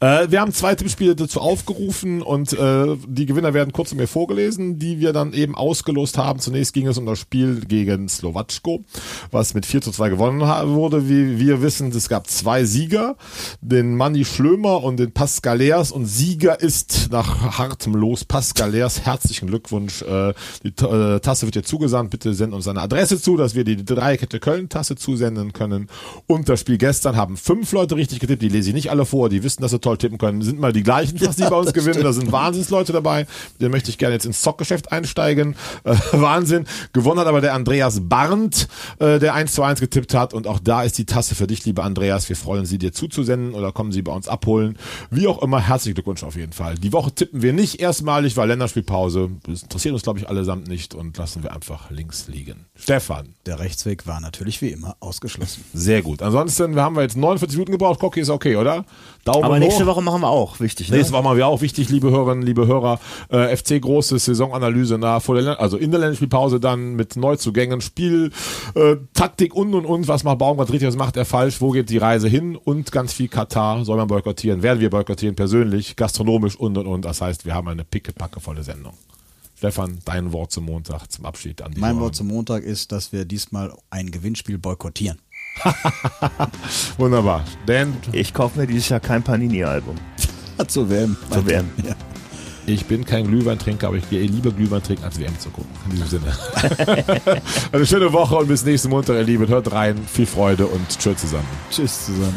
Äh, wir haben zwei Tippspiele dazu aufgerufen und äh, die Gewinner werden kurz mir vorgelesen, die wir dann eben ausgelost haben. Zunächst ging es um das Spiel gegen Slowatschko, was mit 4 zu 2 gewonnen wurde. Wie wir wissen, es gab zwei Sieger, den Manni Schlömer und den Pascalers und Sieger ist nach hartem Los Pascalers. Herzlichen Glückwunsch. Äh, die äh, Tasse wird dir zugesandt. Bitte send uns eine Adresse zu, dass wir die Dreikette Köln Tasse zusenden können. Und das Spiel gestern haben fünf Leute richtig getippt. Die lese ich nicht alle vor. Die wissen, dass sie toll tippen können. Sind mal die gleichen, fast die bei uns gewinnen. Da sind Wahnsinnsleute dabei. Den möchte ich gerne jetzt ins Zockgeschäft einsteigen. Äh, Wahnsinn. Gewonnen hat aber der Andreas Barnt, äh, der 1 zu 1 getippt hat. Und auch da ist die Tasse für dich, lieber Andreas. Wir freuen Sie, dir zuzusenden oder kommen Sie bei uns abholen. Wie auch immer, herzlichen Glückwunsch auf jeden Fall. Die Woche tippen wir nicht erstmalig, weil Länderspielpause. Das interessiert uns, glaube ich, allesamt nicht und lassen wir einfach links liegen. Stefan. Der Rechtsweg war natürlich wie immer ausgeschlossen. Sehr gut. Ansonsten wir haben wir jetzt 49 Minuten gebraucht. Cocky ist okay, oder? Daumen Aber nächste hoch. Woche machen wir auch, wichtig. Ne? Nächste Woche machen wir auch wichtig, liebe Hörerinnen, liebe Hörer. Äh, FC große Saisonanalyse nach vor der, also in der Länderspielpause dann mit Neuzugängen, Spiel, äh, Taktik und und und. Was macht Baumgart richtig, was macht er falsch? Wo geht die Reise hin? Und ganz viel Katar soll man boykottieren, werden wir boykottieren persönlich, gastronomisch und und und. Das heißt, wir haben eine pickepackevolle Sendung. Stefan, dein Wort zum Montag zum Abschied an die Mein Hörer. Wort zum Montag ist, dass wir diesmal ein Gewinnspiel boykottieren. Wunderbar. Dan, Ich kaufe mir dieses Jahr kein Panini-Album. Zur WM. Zur WM. Ja. Ich bin kein Glühweintrinker, aber ich gehe lieber Glühwein trinken, als WM zu gucken. In diesem Sinne. Eine schöne Woche und bis nächsten Montag, ihr Lieben. Hört rein. Viel Freude und tschüss zusammen. Tschüss zusammen.